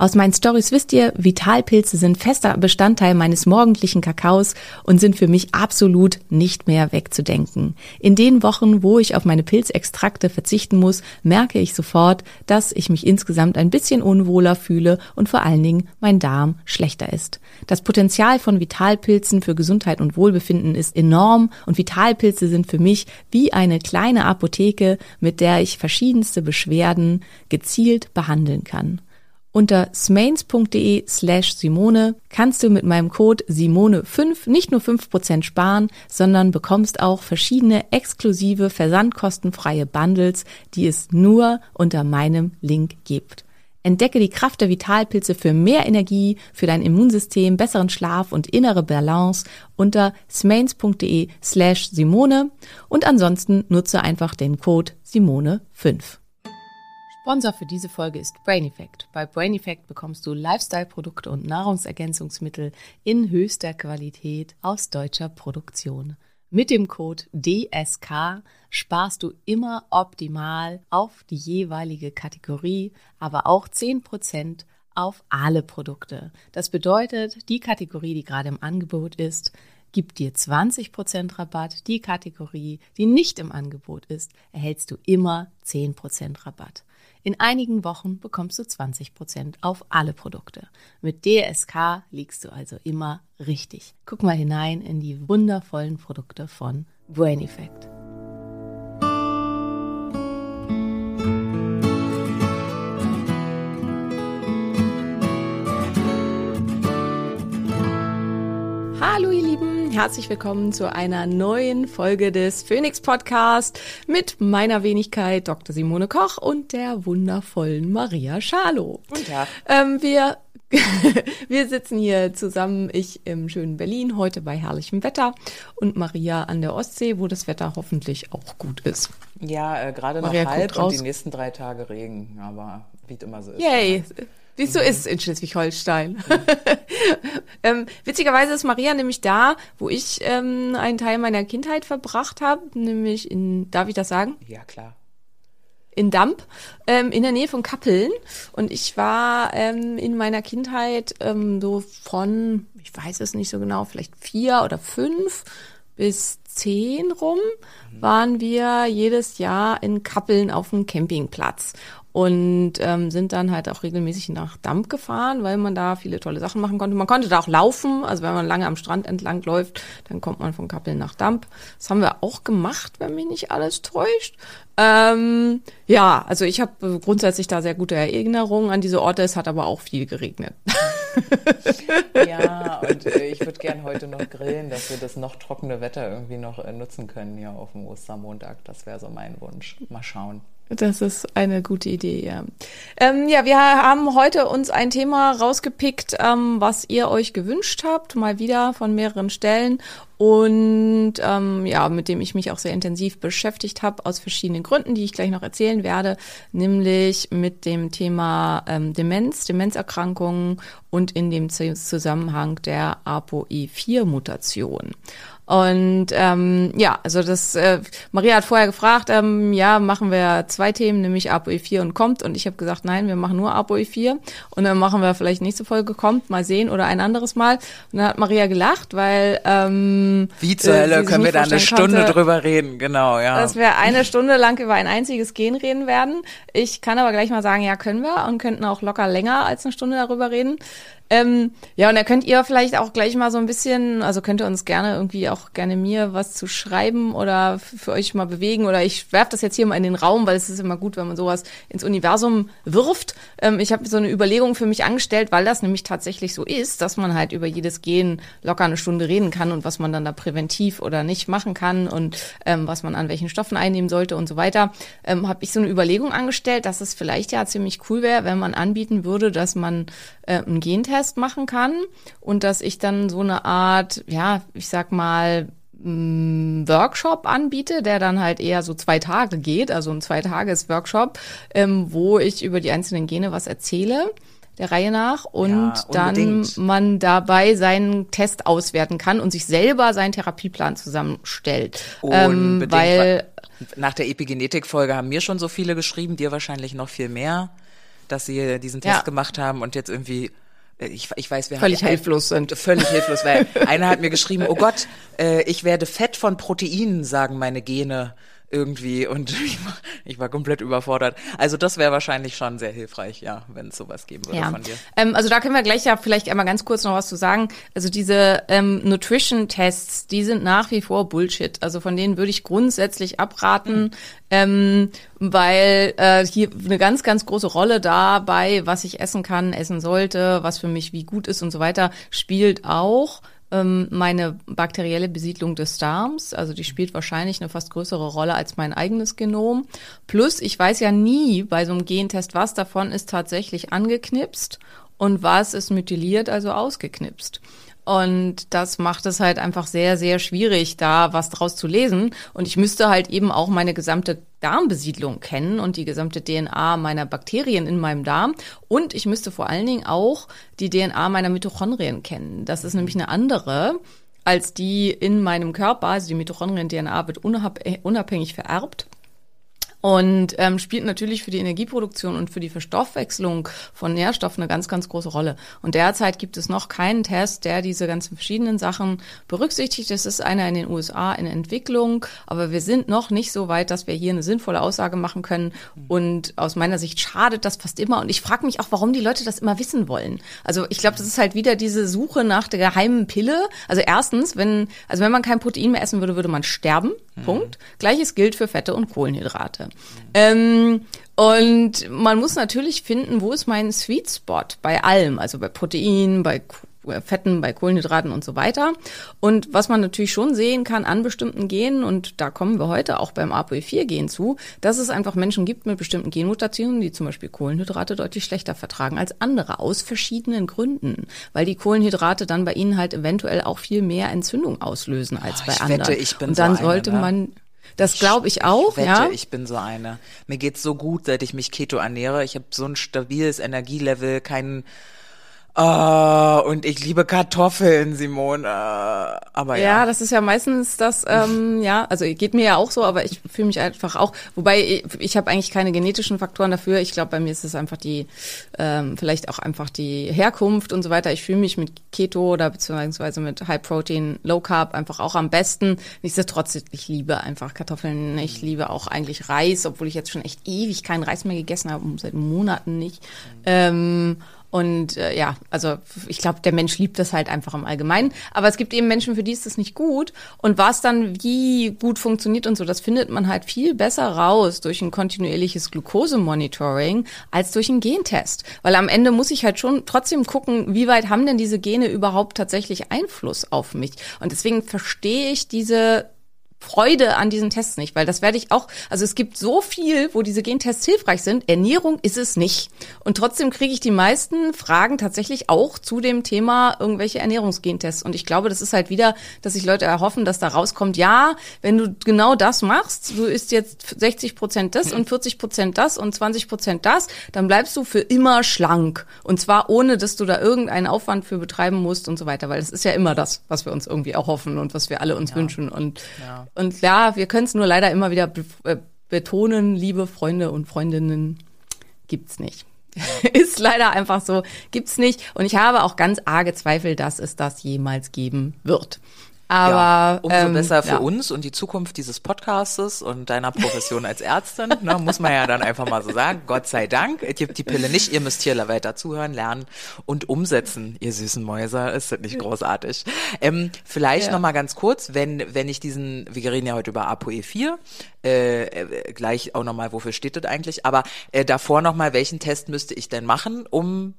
Aus meinen Stories wisst ihr, Vitalpilze sind fester Bestandteil meines morgendlichen Kakaos und sind für mich absolut nicht mehr wegzudenken. In den Wochen, wo ich auf meine Pilzextrakte verzichten muss, merke ich sofort, dass ich mich insgesamt ein bisschen unwohler fühle und vor allen Dingen mein Darm schlechter ist. Das Potenzial von Vitalpilzen für Gesundheit und Wohlbefinden ist enorm und Vitalpilze sind für mich wie eine kleine Apotheke, mit der ich verschiedenste Beschwerden gezielt behandeln kann. Unter smains.de slash Simone kannst du mit meinem Code Simone5 nicht nur 5% sparen, sondern bekommst auch verschiedene exklusive versandkostenfreie Bundles, die es nur unter meinem Link gibt. Entdecke die Kraft der Vitalpilze für mehr Energie, für dein Immunsystem, besseren Schlaf und innere Balance unter smains.de slash Simone und ansonsten nutze einfach den Code Simone5. Sponsor für diese Folge ist Brain Effect. Bei Brain Effect bekommst du Lifestyle-Produkte und Nahrungsergänzungsmittel in höchster Qualität aus deutscher Produktion. Mit dem Code DSK sparst du immer optimal auf die jeweilige Kategorie, aber auch 10% auf alle Produkte. Das bedeutet, die Kategorie, die gerade im Angebot ist, gibt dir 20% Rabatt. Die Kategorie, die nicht im Angebot ist, erhältst du immer 10% Rabatt. In einigen Wochen bekommst du 20% auf alle Produkte. Mit DSK liegst du also immer richtig. Guck mal hinein in die wundervollen Produkte von Brain Effect. Herzlich willkommen zu einer neuen Folge des Phoenix Podcast mit meiner Wenigkeit Dr. Simone Koch und der wundervollen Maria Schalow. Guten Tag. Ähm, wir wir sitzen hier zusammen, ich im schönen Berlin, heute bei herrlichem Wetter und Maria an der Ostsee, wo das Wetter hoffentlich auch gut ist. Ja, äh, gerade noch Maria halb und raus. die nächsten drei Tage Regen, aber wie es immer so ist. Yay! Wie es so ist in Schleswig-Holstein. ähm, witzigerweise ist Maria nämlich da, wo ich ähm, einen Teil meiner Kindheit verbracht habe, nämlich in, darf ich das sagen? Ja, klar. in Damp, ähm, in der Nähe von Kappeln. Und ich war ähm, in meiner Kindheit ähm, so von, ich weiß es nicht so genau, vielleicht vier oder fünf bis zehn rum, waren wir jedes Jahr in Kappeln auf dem Campingplatz. Und ähm, sind dann halt auch regelmäßig nach Damp gefahren, weil man da viele tolle Sachen machen konnte. Man konnte da auch laufen, also wenn man lange am Strand entlang läuft, dann kommt man von Kappeln nach Damp. Das haben wir auch gemacht, wenn mich nicht alles täuscht. Ähm, ja, also ich habe grundsätzlich da sehr gute Erinnerungen an diese Orte. Es hat aber auch viel geregnet. Ja, und äh, ich würde gern heute noch grillen, dass wir das noch trockene Wetter irgendwie noch äh, nutzen können hier auf dem Ostermontag. Das wäre so mein Wunsch. Mal schauen. Das ist eine gute Idee, ja. Ähm, ja, wir haben heute uns ein Thema rausgepickt, ähm, was ihr euch gewünscht habt, mal wieder von mehreren Stellen und ähm, ja, mit dem ich mich auch sehr intensiv beschäftigt habe, aus verschiedenen Gründen, die ich gleich noch erzählen werde, nämlich mit dem Thema ähm, Demenz, Demenzerkrankungen und in dem Zusammenhang der ApoE4-Mutation. Und ähm, ja, also das, äh, Maria hat vorher gefragt, ähm, ja, machen wir zwei Themen, nämlich ApoE4 und kommt. Und ich habe gesagt, nein, wir machen nur ApoE4. Und dann machen wir vielleicht nächste Folge kommt, mal sehen oder ein anderes Mal. Und dann hat Maria gelacht, weil ähm, Wie zur äh, Hölle können wir da eine Stunde konnte, drüber reden? Genau, ja. dass wir eine Stunde lang über ein einziges Gen reden werden. Ich kann aber gleich mal sagen, ja, können wir und könnten auch locker länger als eine Stunde darüber reden. Ähm, ja, und da könnt ihr vielleicht auch gleich mal so ein bisschen, also könnt ihr uns gerne irgendwie auch gerne mir was zu schreiben oder für euch mal bewegen oder ich werfe das jetzt hier mal in den Raum, weil es ist immer gut, wenn man sowas ins Universum wirft. Ähm, ich habe so eine Überlegung für mich angestellt, weil das nämlich tatsächlich so ist, dass man halt über jedes Gen locker eine Stunde reden kann und was man dann da präventiv oder nicht machen kann und ähm, was man an welchen Stoffen einnehmen sollte und so weiter, ähm, habe ich so eine Überlegung angestellt, dass es vielleicht ja ziemlich cool wäre, wenn man anbieten würde, dass man äh, einen Gentest machen kann und dass ich dann so eine Art, ja, ich sag mal, mh, Workshop anbiete, der dann halt eher so zwei Tage geht, also ein Zwei-Tages-Workshop, ähm, wo ich über die einzelnen Gene was erzähle der Reihe nach und Ja, dann man dabei seinen Test auswerten kann und sich selber seinen Therapieplan zusammenstellt. Ähm, weil Nach der Epigenetik-Folge haben mir schon so viele geschrieben, dir wahrscheinlich noch viel mehr, dass sie diesen Ja. Test gemacht haben und jetzt irgendwie ich, ich weiß, wir Völlig haben hilflos sind. Völlig hilflos, weil einer hat mir geschrieben, oh Gott, äh, ich werde fett von Proteinen, sagen meine Gene irgendwie und ich war, ich war komplett überfordert. Also das wäre wahrscheinlich schon sehr hilfreich, ja, wenn es sowas geben würde Ja, von dir. ähm, also da können wir gleich ja vielleicht einmal ganz kurz noch was zu sagen. Also diese ähm, Nutrition-Tests, die sind nach wie vor Bullshit. Also von denen würde ich grundsätzlich abraten, ähm, weil äh, hier eine ganz, ganz große Rolle dabei, was ich essen kann, essen sollte, was für mich wie gut ist und so weiter, spielt auch ähm, meine bakterielle Besiedlung des Darms. Also die spielt wahrscheinlich eine fast größere Rolle als mein eigenes Genom. Plus, ich weiß ja nie bei so einem Gentest, was davon ist tatsächlich angeknipst und was ist methyliert, also ausgeknipst. Und das macht es halt einfach sehr, sehr schwierig, da was draus zu lesen. Und ich müsste halt eben auch meine gesamte Darmbesiedlung kennen und die gesamte DNA meiner Bakterien in meinem Darm. Und ich müsste vor allen Dingen auch die DNA meiner Mitochondrien kennen. Das ist nämlich eine andere als die in meinem Körper. Also die Mitochondrien-DNA wird unab- unabhängig vererbt und ähm, spielt natürlich für die Energieproduktion und für die Verstoffwechslung von Nährstoffen eine ganz, ganz große Rolle. Und derzeit gibt es noch keinen Test, der diese ganzen verschiedenen Sachen berücksichtigt. Es ist einer in den USA in Entwicklung, aber wir sind noch nicht so weit, dass wir hier eine sinnvolle Aussage machen können. Und aus meiner Sicht schadet das fast immer. Und ich frage mich auch, warum die Leute das immer wissen wollen. Also ich glaube, das ist halt wieder diese Suche nach der geheimen Pille. Also erstens, wenn, also wenn man kein Protein mehr essen würde, würde man sterben. Punkt. Gleiches gilt für Fette und Kohlenhydrate. Ähm, und man muss natürlich finden, wo ist mein Sweet Spot bei allem, also bei Protein, bei äh, Fetten, bei Kohlenhydraten und so weiter. Und was man natürlich schon sehen kann an bestimmten Genen, und da kommen wir heute auch beim ApoE4-Gen zu, dass es einfach Menschen gibt mit bestimmten Genmutationen, die zum Beispiel Kohlenhydrate deutlich schlechter vertragen als andere, aus verschiedenen Gründen. Weil die Kohlenhydrate dann bei ihnen halt eventuell auch viel mehr Entzündung auslösen als Oh, bei ich anderen. wette, ich bin und so dann eine, sollte ne? man, das glaube ich auch, Ich wette, ja. ich bin so eine. Mir geht's so gut, seit ich mich Keto ernähre. Ich habe so ein stabiles Energielevel, keinen Ah, und ich liebe Kartoffeln, Simone. Aber ja. Ja, das ist ja meistens das, ähm, ja, also geht mir ja auch so, aber ich fühle mich einfach auch, wobei ich, ich habe eigentlich keine genetischen Faktoren dafür. Ich glaube, bei mir ist es einfach die, ähm, vielleicht auch einfach die Herkunft und so weiter. Ich fühle mich mit Keto oder beziehungsweise mit High Protein, Low Carb einfach auch am besten. Nichtsdestotrotz, ich liebe einfach Kartoffeln. Ich liebe auch eigentlich Reis, obwohl ich jetzt schon echt ewig keinen Reis mehr gegessen habe, seit Monaten nicht. Ähm, und äh, ja, also ich glaube, der Mensch liebt das halt einfach im Allgemeinen. Aber es gibt eben Menschen, für die ist das nicht gut. Und was dann wie gut funktioniert und so, das findet man halt viel besser raus durch ein kontinuierliches Glukosemonitoring als durch einen Gentest. Weil am Ende muss ich halt schon trotzdem gucken, wie weit haben denn diese Gene überhaupt tatsächlich Einfluss auf mich. Und deswegen verstehe ich diese Freude an diesen Tests nicht, weil das werde ich auch, also es gibt so viel, wo diese Gentests hilfreich sind, Ernährung ist es nicht. Und trotzdem kriege ich die meisten Fragen tatsächlich auch zu dem Thema irgendwelche Ernährungsgentests. Und ich glaube, das ist halt wieder, dass sich Leute erhoffen, dass da rauskommt, ja, wenn du genau das machst, du isst jetzt 60 Prozent das und 40 Prozent das und 20 Prozent das, dann bleibst du für immer schlank. Und zwar ohne, dass du da irgendeinen Aufwand für betreiben musst und so weiter, weil das ist ja immer das, was wir uns irgendwie erhoffen und was wir alle uns wünschen. Und Ja. Und ja, wir können es nur leider immer wieder äh, betonen, liebe Freunde und Freundinnen, gibt's nicht. Ist leider einfach so, gibt's nicht. Und ich habe auch ganz arge Zweifel, dass es das jemals geben wird. Aber ja, umso ähm, besser für ja. uns und die Zukunft dieses Podcastes und deiner Profession als Ärztin, ne, muss man ja dann einfach mal so sagen. Gott sei Dank, es gibt die Pille nicht, ihr müsst hier weiter zuhören, lernen und umsetzen, ihr süßen Mäuser, ist das nicht großartig. Ähm, vielleicht Ja. noch mal ganz kurz, wenn, wenn ich diesen, wir reden ja heute über ApoE4, äh, äh, gleich auch noch mal, wofür steht das eigentlich, aber äh, davor noch mal, welchen Test müsste ich denn machen, um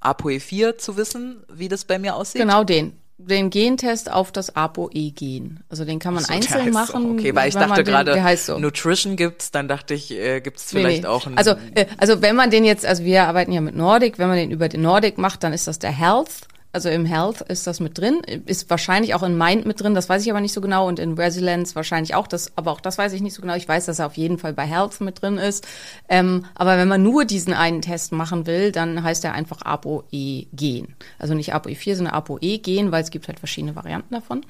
ApoE4 zu wissen, wie das bei mir aussieht? Genau den. Den Gentest auf das ApoE-Gen. Also den kann man So, einzeln machen. So. Okay, weil ich dachte gerade, so. Nutrition gibt's, dann dachte ich, äh, gibt's Nee, vielleicht nee. auch einen. Also, äh, also wenn man den jetzt, also wir arbeiten ja mit Nordic, wenn man den über den Nordic macht, dann ist das der Health. Also im Health ist das mit drin, ist wahrscheinlich auch in Mind mit drin, das weiß ich aber nicht so genau und in Resilience wahrscheinlich auch, das, aber auch das weiß ich nicht so genau. Ich weiß, dass er auf jeden Fall bei Health mit drin ist. Ähm, aber wenn man nur diesen einen Test machen will, dann heißt er einfach ApoE-Gen. Also nicht ApoE4, sondern ApoE-Gen, weil es gibt halt verschiedene Varianten davon.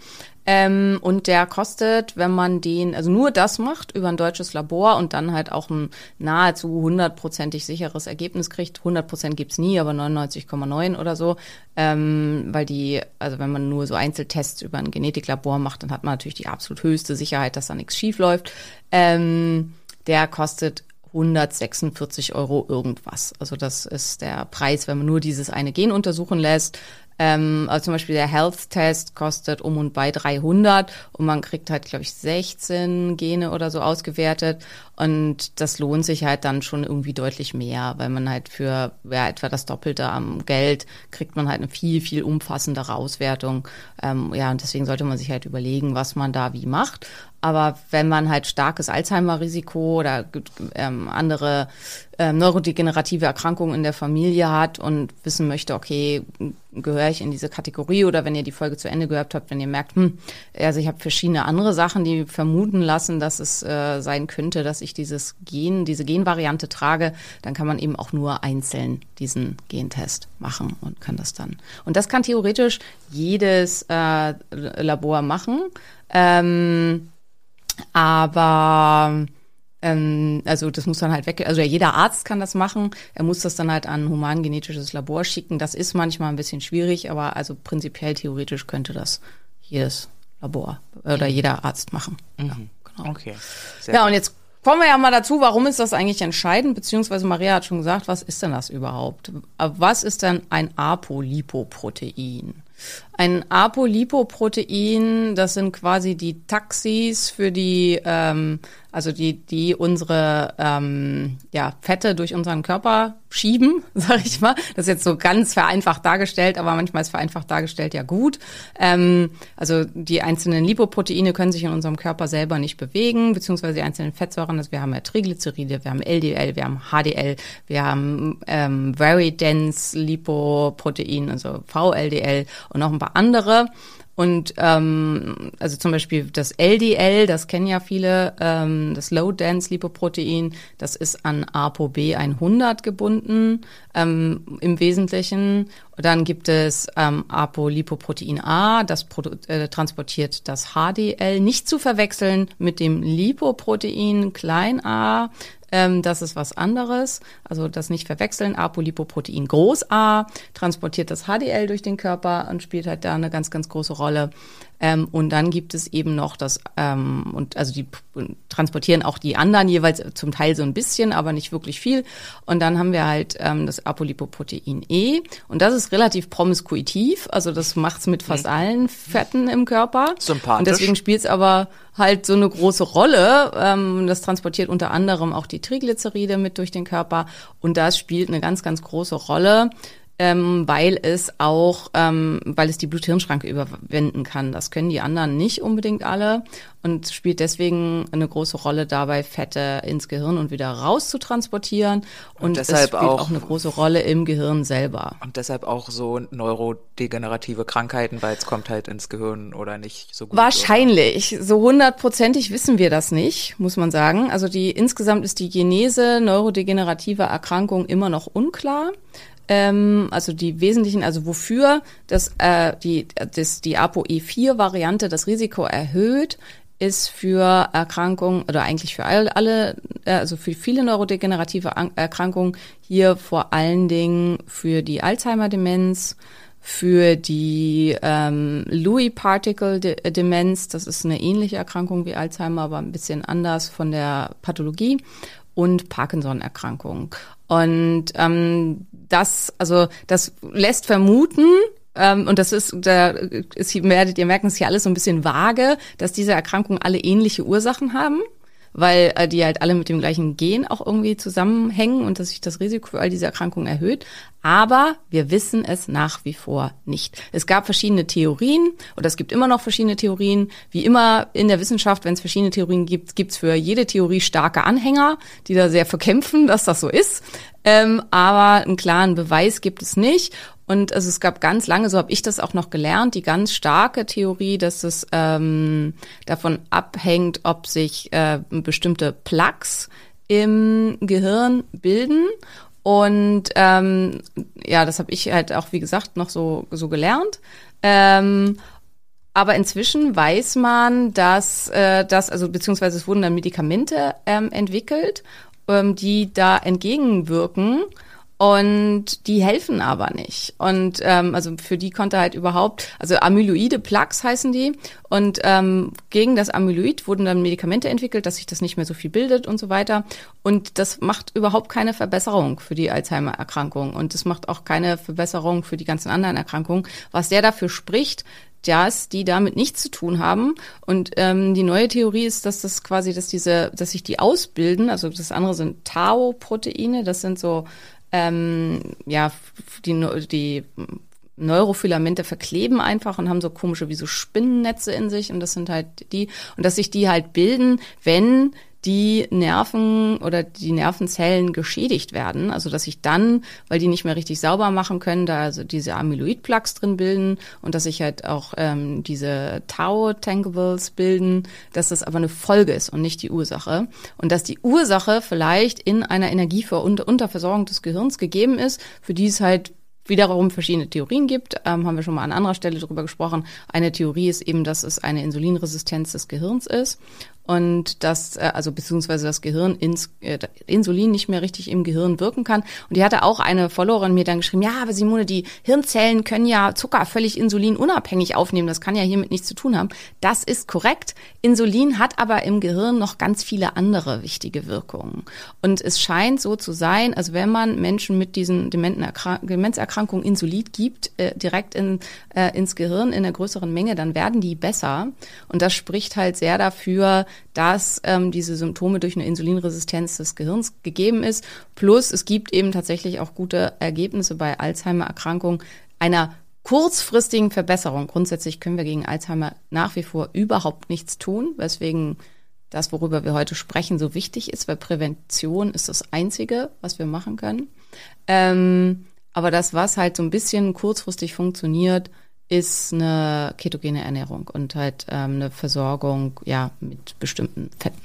Ähm, und der kostet, wenn man den, also nur das macht über ein deutsches Labor und dann halt auch ein nahezu hundertprozentig sicheres Ergebnis kriegt. 100 Prozent gibt's nie, aber 99,9 oder so. Ähm, weil die, also wenn man nur so Einzeltests über ein Genetiklabor macht, dann hat man natürlich die absolut höchste Sicherheit, dass da nichts schief läuft. Ähm, der kostet 146 Euro irgendwas. Also das ist der Preis, wenn man nur dieses eine Gen untersuchen lässt. Ähm, also zum Beispiel der Health-Test kostet um und bei 300 und man kriegt halt, glaube ich, 16 Gene oder so ausgewertet und das lohnt sich halt dann schon irgendwie deutlich mehr, weil man halt für ja, etwa das Doppelte am Geld kriegt man halt eine viel, viel umfassendere Auswertung. Ähm, ja, und deswegen sollte man sich halt überlegen, was man da wie macht. Aber wenn man halt starkes Alzheimer-Risiko oder ähm, andere ähm, neurodegenerative Erkrankungen in der Familie hat und wissen möchte, okay, gehöre ich in diese Kategorie oder wenn ihr die Folge zu Ende gehört habt, wenn ihr merkt, hm, also ich habe verschiedene andere Sachen, die vermuten lassen, dass es äh, sein könnte, dass ich dieses Gen, diese Genvariante trage, dann kann man eben auch nur einzeln diesen Gentest machen und kann das dann. Und das kann theoretisch jedes äh, Labor machen. Ähm, aber ähm, also das muss dann halt weg, also ja, jeder Arzt kann das machen. Er muss das dann halt an ein humangenetisches Labor schicken. Das ist manchmal ein bisschen schwierig, aber also prinzipiell theoretisch könnte das jedes Labor oder jeder Arzt machen. Ja, genau. okay. Sehr Ja, und jetzt kommen wir ja mal dazu, warum ist das eigentlich entscheidend? Beziehungsweise Maria hat schon gesagt, was ist denn das überhaupt? Aber Was ist denn ein Apolipoprotein? Ein Apolipoprotein, das sind quasi die Taxis für die, ähm, also die, die unsere ähm, ja, Fette durch unseren Körper schieben, sag ich mal. Das ist jetzt so ganz vereinfacht dargestellt, aber manchmal ist vereinfacht dargestellt ja gut. Ähm, also die einzelnen Lipoproteine können sich in unserem Körper selber nicht bewegen, beziehungsweise die einzelnen Fettsäuren. Also wir haben ja Triglyceride, wir haben LDL, wir haben HDL, wir haben ähm, Very Dense Lipoprotein, also VLDL und noch ein paar andere. Und ähm, also zum Beispiel das LDL, das kennen ja viele, ähm, das Low Dense Lipoprotein, das ist an ApoB 100 gebunden ähm, im Wesentlichen. Und dann gibt es ähm, Apolipoprotein A, das äh, transportiert das HDL, nicht zu verwechseln mit dem Lipoprotein klein a, ähm, das ist was anderes. Also das nicht verwechseln. Apolipoprotein groß A transportiert das HDL durch den Körper und spielt halt da eine ganz, ganz große Rolle. Ähm, und dann gibt es eben noch das, ähm, und also die transportieren auch die anderen jeweils zum Teil so ein bisschen, aber nicht wirklich viel. Und dann haben wir halt ähm, das Apolipoprotein E. Und das ist relativ promiskuitiv. Also das macht's mit fast allen Fetten im Körper. Sympathisch. Und deswegen spielt es aber halt so eine große Rolle. Ähm, das transportiert unter anderem auch die Triglyceride mit durch den Körper. Und das spielt eine ganz, ganz große Rolle ähm, weil es auch, ähm, weil es die Blut-Hirn-Schranke überwinden kann. Das können die anderen nicht unbedingt alle und spielt deswegen eine große Rolle dabei, Fette ins Gehirn und wieder raus zu transportieren. Und, Und es deshalb spielt auch- auch eine große Rolle im Gehirn selber. Und deshalb auch so neurodegenerative Krankheiten, weil es kommt halt ins Gehirn oder nicht so gut. Wahrscheinlich. So hundertprozentig wissen wir das nicht, muss man sagen. Also die insgesamt ist die Genese neurodegenerativer Erkrankungen immer noch unklar. Ähm, also die wesentlichen, also wofür das, äh, die, das, die ApoE4-Variante das Risiko erhöht, ist für Erkrankungen oder eigentlich für all- alle, äh, also für viele neurodegenerative An- Erkrankungen hier vor allen Dingen für die Alzheimer-Demenz, für die ähm, Lewy Particle De Demenz, das ist eine ähnliche Erkrankung wie Alzheimer, aber ein bisschen anders von der Pathologie und Parkinson-Erkrankung. Und ähm, das, also das lässt vermuten, ähm, und das ist, da ist, werdet ihr merken, ist hier alles so ein bisschen vage, dass diese Erkrankungen alle ähnliche Ursachen haben weil äh, die halt alle mit dem gleichen Gen auch irgendwie zusammenhängen und dass sich das Risiko für all diese Erkrankungen erhöht. Aber wir wissen es nach wie vor nicht. Es gab verschiedene Theorien oder es gibt immer noch verschiedene Theorien. Wie immer in der Wissenschaft, wenn es verschiedene Theorien gibt, gibt es für jede Theorie starke Anhänger, die da sehr verkämpfen, dass das so ist. Ähm, aber einen klaren Beweis gibt es nicht. Und also es gab ganz lange, so habe ich das auch noch gelernt, die ganz starke Theorie, dass es ähm, davon abhängt, ob sich äh, bestimmte Plaques im Gehirn bilden. Und ähm, ja, das habe ich halt auch, wie gesagt, noch so, so gelernt. Ähm, aber inzwischen weiß man, dass äh, das, also beziehungsweise es wurden dann Medikamente ähm, entwickelt, ähm, die da entgegenwirken. Und die helfen aber nicht. Und ähm, also für die konnte halt überhaupt, also Amyloide Plaques heißen die. Und ähm, gegen das Amyloid wurden dann Medikamente entwickelt, dass sich das nicht mehr so viel bildet und so weiter. Und das macht überhaupt keine Verbesserung für die Alzheimer-Erkrankung. Und das macht auch keine Verbesserung für die ganzen anderen Erkrankungen. Was der dafür spricht, dass die damit nichts zu tun haben. Und ähm, die neue Theorie ist, dass das quasi, dass diese, dass sich die ausbilden. Also das andere sind Tau-Proteine. Das sind so ähm, ja die, die Neurofilamente verkleben einfach und haben so komische wie so Spinnennetze in sich und das sind halt die und dass sich die halt bilden, wenn die Nerven oder die Nervenzellen geschädigt werden, also dass sich dann, weil die nicht mehr richtig sauber machen können, da also diese Amyloid-Plaques drin bilden und dass sich halt auch ähm, diese Tau-Tankables bilden, dass das aber eine Folge ist und nicht die Ursache. Und dass die Ursache vielleicht in einer Energieunterversorgung des Gehirns gegeben ist, für die es halt wiederum verschiedene Theorien gibt, ähm, haben wir schon mal an anderer Stelle drüber gesprochen. Eine Theorie ist eben, dass es eine Insulinresistenz des Gehirns ist und dass, äh, also beziehungsweise das Gehirn ins äh, Insulin nicht mehr richtig im Gehirn wirken kann. Und die hatte auch eine Followerin mir dann geschrieben, ja, aber Simone, die Hirnzellen können ja Zucker völlig insulinunabhängig aufnehmen. Das kann ja hiermit nichts zu tun haben. Das ist korrekt. Insulin hat aber im Gehirn noch ganz viele andere wichtige Wirkungen. Und es scheint so zu sein, also wenn man Menschen mit diesen Demenzerkrankungen Insulin gibt, äh, direkt in, äh, ins Gehirn in einer größeren Menge, dann werden die besser. Und das spricht halt sehr dafür, dass ähm, diese Symptome durch eine Insulinresistenz des Gehirns gegeben ist. Plus es gibt eben tatsächlich auch gute Ergebnisse bei Alzheimer-Erkrankungen einer kurzfristigen Verbesserung. Grundsätzlich können wir gegen Alzheimer nach wie vor überhaupt nichts tun, weswegen das, worüber wir heute sprechen, so wichtig ist, weil Prävention ist das Einzige, was wir machen können. Ähm, aber das, was halt so ein bisschen kurzfristig funktioniert, ist eine ketogene Ernährung und halt ähm, eine Versorgung ja mit bestimmten Fetten.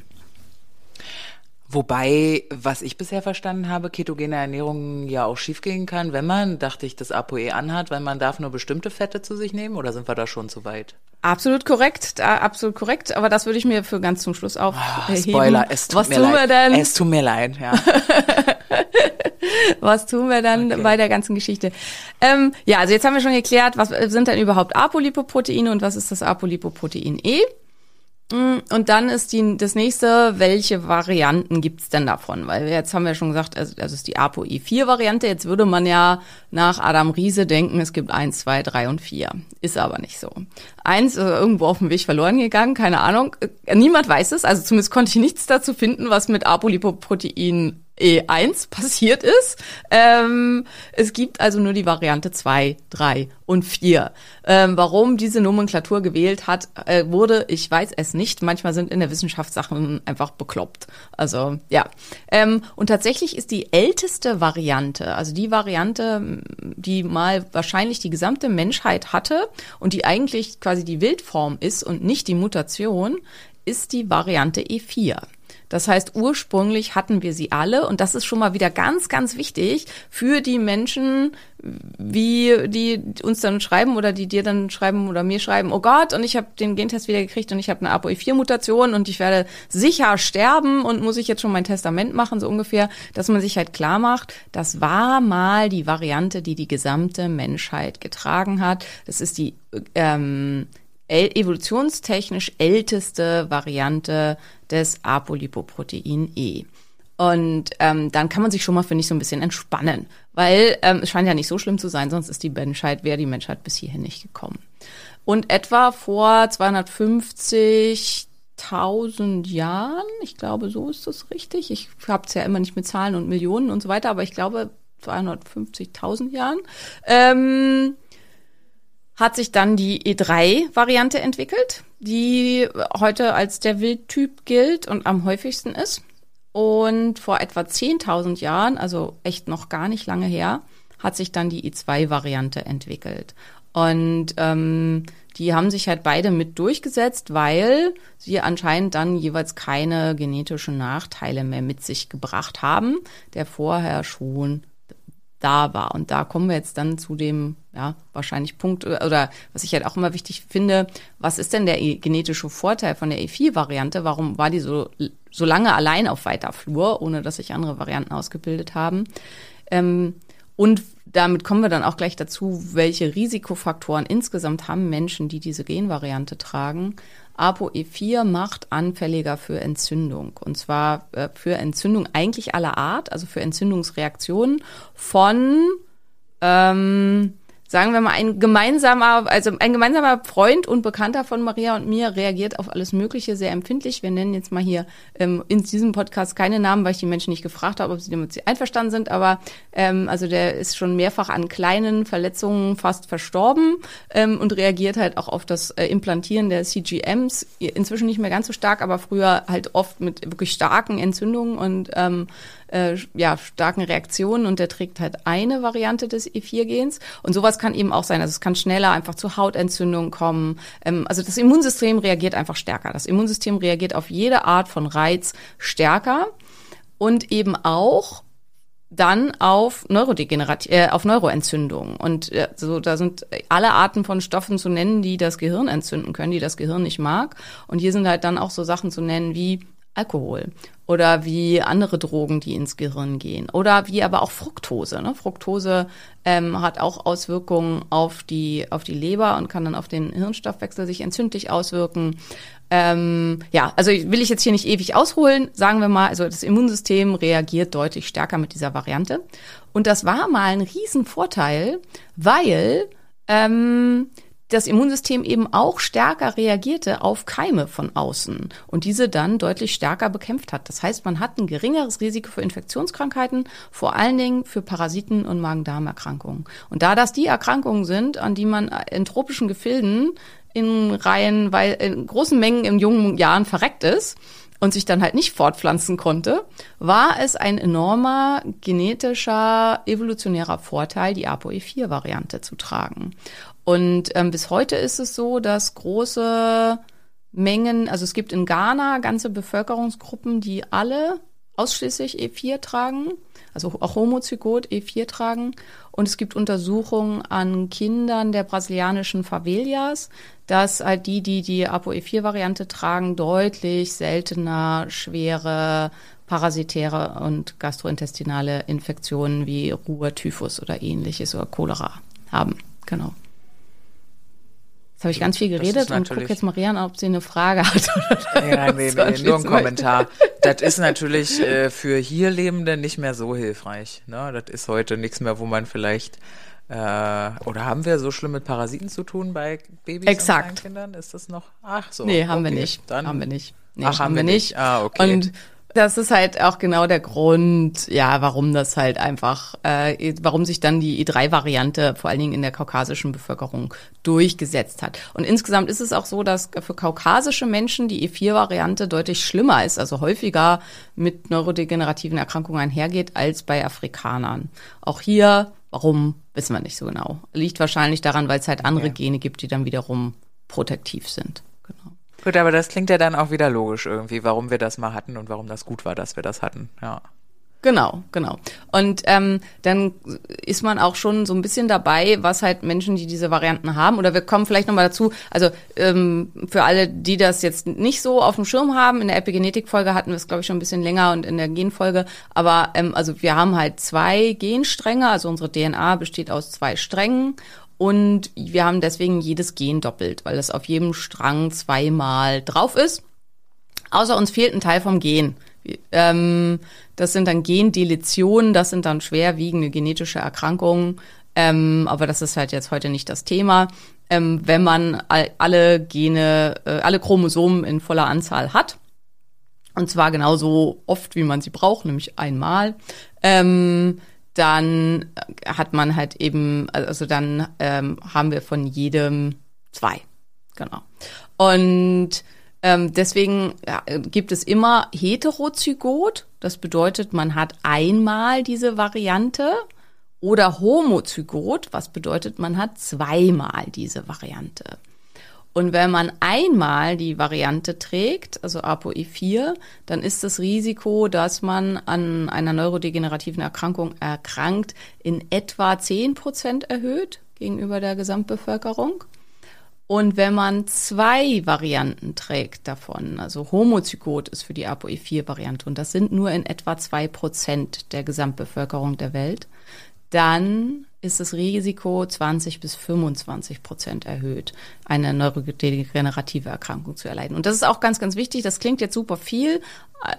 Wobei, was ich bisher verstanden habe, ketogene Ernährung ja auch schiefgehen kann, wenn man, dachte ich, das ApoE anhat, weil man darf nur bestimmte Fette zu sich nehmen oder sind wir da schon zu weit? Absolut korrekt, absolut korrekt. Aber das würde ich mir für ganz zum Schluss aufheben. Ah, Spoiler, es tut Was mir tun wir leid. denn? Es tut mir leid, ja. Was tun wir dann Okay. bei der ganzen Geschichte? Ähm, ja, also jetzt haben wir schon geklärt, was sind denn überhaupt Apolipoproteine und was ist das Apolipoprotein E? Mm, Und dann ist die, das nächste, welche Varianten gibt's denn davon? Weil jetzt haben wir schon gesagt, also das ist die ApoE4-Variante. Jetzt würde man ja nach Adam Riese denken, es gibt eins, zwei, drei und vier. Ist aber nicht so. Eins ist irgendwo auf dem Weg verloren gegangen, keine Ahnung. Äh, Niemand weiß es, also zumindest konnte ich nichts dazu finden, was mit Apolipoprotein E1 passiert ist. Ähm, es gibt also nur die Variante 2, 3 und 4. Ähm, warum diese Nomenklatur gewählt hat, äh, wurde, ich weiß es nicht. Manchmal sind in der Wissenschaft Sachen einfach bekloppt. Also ja. Ähm, und tatsächlich ist die älteste Variante, also die Variante, die mal wahrscheinlich die gesamte Menschheit hatte und die eigentlich quasi die Wildform ist und nicht die Mutation, ist die Variante E4. Das heißt, ursprünglich hatten wir sie alle und das ist schon mal wieder ganz, ganz wichtig für die Menschen, wie die uns dann schreiben oder die dir dann schreiben oder mir schreiben, oh Gott, und ich habe den Gentest wieder gekriegt und ich habe eine ApoE4-Mutation und ich werde sicher sterben und muss ich jetzt schon mein Testament machen, so ungefähr, dass man sich halt klar macht, das war mal die Variante, die die gesamte Menschheit getragen hat. Das ist die ähm, evolutionstechnisch älteste Variante des Apolipoprotein E. Und ähm, dann kann man sich schon mal, finde ich, so ein bisschen entspannen, weil ähm, es scheint ja nicht so schlimm zu sein, sonst ist die Menschheit, wäre die Menschheit bis hierhin nicht gekommen. Und etwa vor 250.000 Jahren, ich glaube, so ist das richtig. Ich habe es ja immer nicht mit Zahlen und Millionen und so weiter, aber ich glaube 250.000 Jahren. Ähm, hat sich dann die E3-Variante entwickelt, die heute als der Wildtyp gilt und am häufigsten ist. Und vor etwa 10.000 Jahren, also echt noch gar nicht lange her, hat sich dann die E2-Variante entwickelt. Und ähm, die haben sich halt beide mit durchgesetzt, weil sie anscheinend dann jeweils keine genetischen Nachteile mehr mit sich gebracht haben, der vorher schon da war. Und da kommen wir jetzt dann zu dem, ja, wahrscheinlich Punkt, oder was ich halt auch immer wichtig finde, was ist denn der genetische Vorteil von der E4-Variante? Warum war die so, so lange allein auf weiter Flur, ohne dass sich andere Varianten ausgebildet haben? Ähm, und damit kommen wir dann auch gleich dazu, welche Risikofaktoren insgesamt haben Menschen, die diese Genvariante tragen. ApoE4 macht anfälliger für Entzündung. Und zwar äh, für Entzündung eigentlich aller Art, also für Entzündungsreaktionen von ähm, sagen wir mal, ein gemeinsamer, also ein gemeinsamer Freund und Bekannter von Maria und mir reagiert auf alles Mögliche sehr empfindlich. Wir nennen jetzt mal hier ähm, in diesem Podcast keine Namen, weil ich die Menschen nicht gefragt habe, ob sie damit einverstanden sind, aber ähm, also der ist schon mehrfach an kleinen Verletzungen fast verstorben ähm, und reagiert halt auch auf das äh, Implantieren der CGMs. Inzwischen nicht mehr ganz so stark, aber früher halt oft mit wirklich starken Entzündungen und ähm, äh, ja, starken Reaktionen und der trägt halt eine Variante des E4-Gens. Und sowas kann eben auch sein. Also es kann schneller einfach zu Hautentzündungen kommen. Ähm, also das Immunsystem reagiert einfach stärker. Das Immunsystem reagiert auf jede Art von Reiz stärker und eben auch dann auf Neurodegenerat äh, auf Neuroentzündungen und äh, so da sind alle Arten von Stoffen zu nennen, die das Gehirn entzünden können, die das Gehirn nicht mag und hier sind halt dann auch so Sachen zu nennen wie Alkohol oder wie andere Drogen, die ins Gehirn gehen oder wie aber auch Fructose. Ne? Fructose ähm, hat auch Auswirkungen auf die auf die Leber und kann dann auf den Hirnstoffwechsel sich entzündlich auswirken. Ähm, ja, also will ich jetzt hier nicht ewig ausholen. Sagen wir mal, also das Immunsystem reagiert deutlich stärker mit dieser Variante und das war mal ein Riesenvorteil, weil ähm, das Immunsystem eben auch stärker reagierte auf Keime von außen und diese dann deutlich stärker bekämpft hat. Das heißt, man hat ein geringeres Risiko für Infektionskrankheiten, vor allen Dingen für Parasiten und Magen-Darm-Erkrankungen. Und da das die Erkrankungen sind, an die man in tropischen Gefilden in Reihen, weil in großen Mengen in jungen Jahren verreckt ist, und sich dann halt nicht fortpflanzen konnte, war es ein enormer genetischer, evolutionärer Vorteil, die ApoE4-Variante zu tragen. Und ähm, bis heute ist es so, dass große Mengen, also es gibt in Ghana ganze Bevölkerungsgruppen, die alle ausschließlich E4 tragen, also auch Homozygot E4 tragen. Und es gibt Untersuchungen an Kindern der brasilianischen Favelas, dass halt die, die die ApoE4-Variante tragen, deutlich seltener schwere parasitäre und gastrointestinale Infektionen wie Ruhr, Typhus oder ähnliches oder Cholera haben. Genau. Jetzt habe ich ganz viel geredet und gucke jetzt Marianne an, ob sie eine Frage hat. ja, nee, nee, nur ein Kommentar. Das ist natürlich äh, für hier Lebende nicht mehr so hilfreich. Ne? Das ist heute nichts mehr, wo man vielleicht äh, oder haben wir so schlimm mit Parasiten zu tun bei Babys Exakt. und Kindern? Ist das noch? Ach so. Nee, haben okay. wir nicht. Dann haben wir nicht. Nee, Ach, haben wir nicht. Ah, okay. Und Das ist halt auch genau der Grund, ja, warum das halt einfach, äh, warum sich dann die E3-Variante vor allen Dingen in der kaukasischen Bevölkerung durchgesetzt hat. Und insgesamt ist es auch so, dass für kaukasische Menschen die E4-Variante deutlich schlimmer ist, also häufiger mit neurodegenerativen Erkrankungen einhergeht als bei Afrikanern. Auch hier, warum, wissen wir nicht so genau. Liegt wahrscheinlich daran, weil es halt andere Okay. Gene gibt, die dann wiederum protektiv sind. Gut, aber das klingt ja dann auch wieder logisch irgendwie, warum wir das mal hatten und warum das gut war, dass wir das hatten. Ja. Genau, genau. Und ähm, dann ist man auch schon so ein bisschen dabei, was halt Menschen, die diese Varianten haben. Oder wir kommen vielleicht nochmal dazu, also ähm, für alle, die das jetzt nicht so auf dem Schirm haben, in der Epigenetik-Folge hatten wir es, glaube ich, schon ein bisschen länger und in der Genfolge. Aber ähm, also wir haben halt zwei Genstränge, also unsere DNA besteht aus zwei Strängen. Und wir haben deswegen jedes Gen doppelt, weil es auf jedem Strang zweimal drauf ist. Außer uns fehlt ein Teil vom Gen. Ähm, das sind dann Gendeletionen, das sind dann schwerwiegende genetische Erkrankungen. Ähm, aber das ist halt jetzt heute nicht das Thema. Ähm, wenn man all, alle Gene, äh, alle Chromosomen in voller Anzahl hat, und zwar genauso oft, wie man sie braucht, nämlich einmal, ähm, dann hat man halt eben, also dann ähm, haben wir von jedem zwei. Genau. Und ähm, deswegen ja, gibt es immer Heterozygot. Das bedeutet, man hat einmal diese Variante. Oder Homozygot, was bedeutet, man hat zweimal diese Variante. Und wenn man einmal die Variante trägt, also ApoE4, dann ist das Risiko, dass man an einer neurodegenerativen Erkrankung erkrankt, in etwa 10 Prozent erhöht gegenüber der Gesamtbevölkerung. Und wenn man zwei Varianten trägt davon, also Homozygot ist für die ApoE4-Variante, und das sind nur in etwa zwei Prozent der Gesamtbevölkerung der Welt, dann ist das Risiko 20 bis 25 Prozent erhöht, eine neurodegenerative Erkrankung zu erleiden. Und das ist auch ganz, ganz wichtig. Das klingt jetzt super viel.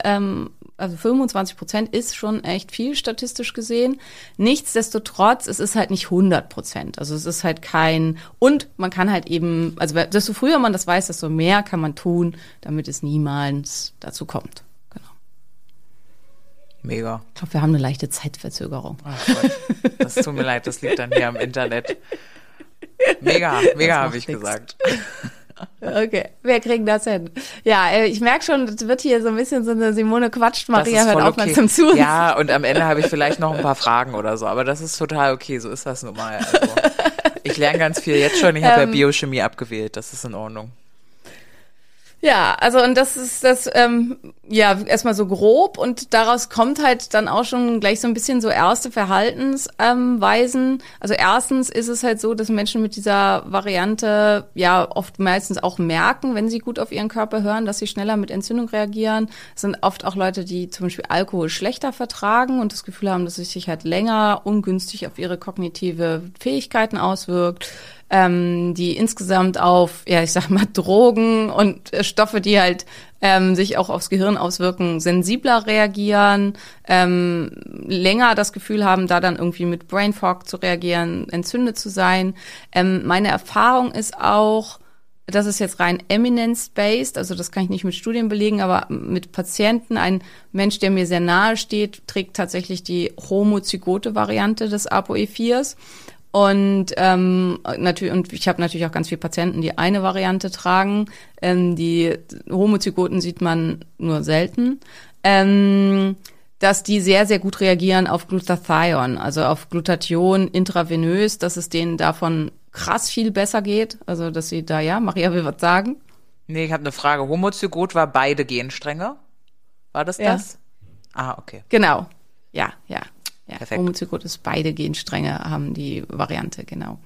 Ähm, also 25 Prozent ist schon echt viel statistisch gesehen. Nichtsdestotrotz, es ist halt nicht 100 Prozent. Also es ist halt kein, und man kann halt eben, also desto früher man das weiß, desto mehr kann man tun, damit es niemals dazu kommt. Mega. Ich glaube, wir haben eine leichte Zeitverzögerung. Ach Gott. Das tut mir leid, das liegt dann hier am Internet. Mega, mega habe ich nix. gesagt. Okay, wir kriegen das hin. Ja, äh, ich merke schon, das wird hier so ein bisschen so eine Simone quatscht, Maria hört aufmerksam zu. Ja, und am Ende habe ich vielleicht noch ein paar Fragen oder so, aber das ist total okay, so ist das nun mal. Also, ich lerne ganz viel jetzt schon, ich habe ja Ähm. Biochemie abgewählt, das ist in Ordnung. Ja, also und das ist das, ähm, ja, erstmal so grob und daraus kommt halt dann auch schon gleich so ein bisschen so erste Verhaltensweisen. Ähm, also erstens ist es halt so, dass Menschen mit dieser Variante ja oft meistens auch merken, wenn sie gut auf ihren Körper hören, dass sie schneller mit Entzündung reagieren. Es sind oft auch Leute, die zum Beispiel Alkohol schlechter vertragen und das Gefühl haben, dass es sich halt länger ungünstig auf ihre kognitive Fähigkeiten auswirkt ähm, die insgesamt auf, ja, ich sag mal, Drogen und äh, Stoffe, die halt ähm, sich auch aufs Gehirn auswirken, sensibler reagieren, ähm, länger das Gefühl haben, da dann irgendwie mit Brain Fog zu reagieren, entzündet zu sein. Ähm, meine Erfahrung ist auch, das ist jetzt rein eminence-based, also das kann ich nicht mit Studien belegen, aber mit Patienten, ein Mensch, der mir sehr nahe steht, trägt tatsächlich die homozygote Variante des ApoE4s. Und ähm, natürlich, und ich habe natürlich auch ganz viele Patienten, die eine Variante tragen. Ähm, die Homozygoten sieht man nur selten. Ähm, dass die sehr, sehr gut reagieren auf Glutathion, also auf Glutathion intravenös, dass es denen davon krass viel besser geht. Also, dass sie da, ja, Maria will was sagen. Nee, ich habe eine Frage. Homozygot war beide Genstränge? War das Ja. das? Ah, okay. Genau. Ja, ja. Ja, Perfekt. Homozygot ist beide Genstränge haben die Variante, genau.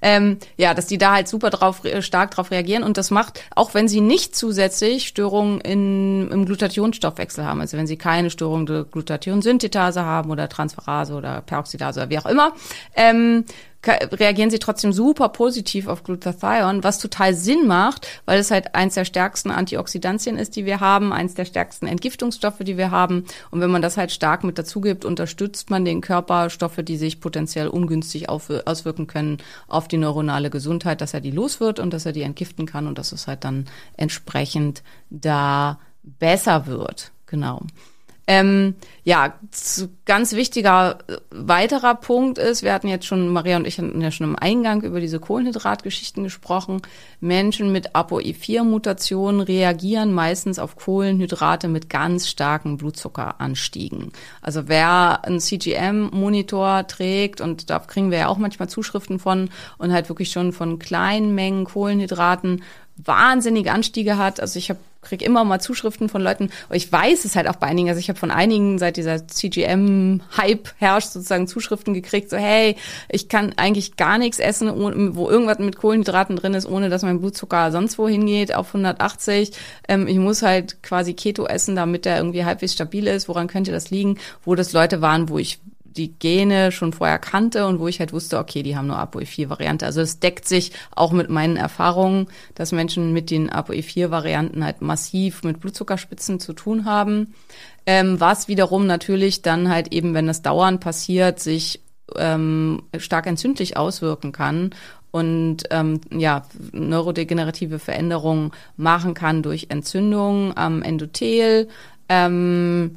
Ähm, ja, dass die da halt super drauf, äh, stark drauf reagieren und das macht, auch wenn sie nicht zusätzlich Störungen in, im Glutathionstoffwechsel haben, also wenn sie keine Störung der Glutathionsynthetase haben oder Transferase oder Peroxidase oder wie auch immer, ähm, reagieren sie trotzdem super positiv auf Glutathion, was total Sinn macht, weil es halt eins der stärksten Antioxidantien ist, die wir haben, eins der stärksten Entgiftungsstoffe, die wir haben. Und wenn man das halt stark mit dazu gibt, unterstützt man den Körper Stoffe, die sich potenziell ungünstig auswirken können auf die neuronale Gesundheit, dass er die los wird und dass er die entgiften kann und dass es halt dann entsprechend da besser wird. Genau. Ähm, ja, ganz wichtiger äh, weiterer Punkt ist, wir hatten jetzt schon, Maria und ich hatten ja schon im Eingang über diese Kohlenhydratgeschichten gesprochen. Menschen mit ApoE4-Mutationen reagieren meistens auf Kohlenhydrate mit ganz starken Blutzuckeranstiegen. Also wer einen CGM-Monitor trägt, und da kriegen wir ja auch manchmal Zuschriften von, und halt wirklich schon von kleinen Mengen Kohlenhydraten wahnsinnige Anstiege hat. Also ich habe krieg immer mal Zuschriften von Leuten, und ich weiß es halt auch bei einigen, also ich habe von einigen seit dieser CGM-Hype herrscht sozusagen Zuschriften gekriegt, so hey, ich kann eigentlich gar nichts essen, wo irgendwas mit Kohlenhydraten drin ist, ohne dass mein Blutzucker sonst wo hingeht auf 180. Ähm, ich muss halt quasi Keto essen, damit der irgendwie halbwegs stabil ist. Woran könnte das liegen? Wo das Leute waren, wo ich die Gene schon vorher kannte und wo ich halt wusste, okay, die haben nur ApoE4-Variante. Also es deckt sich auch mit meinen Erfahrungen, dass Menschen mit den ApoE4-Varianten halt massiv mit Blutzuckerspitzen zu tun haben. Ähm, was wiederum natürlich dann halt eben, wenn das dauernd passiert, sich ähm, stark entzündlich auswirken kann und ähm, ja neurodegenerative Veränderungen machen kann durch Entzündungen am Endothel. Ähm,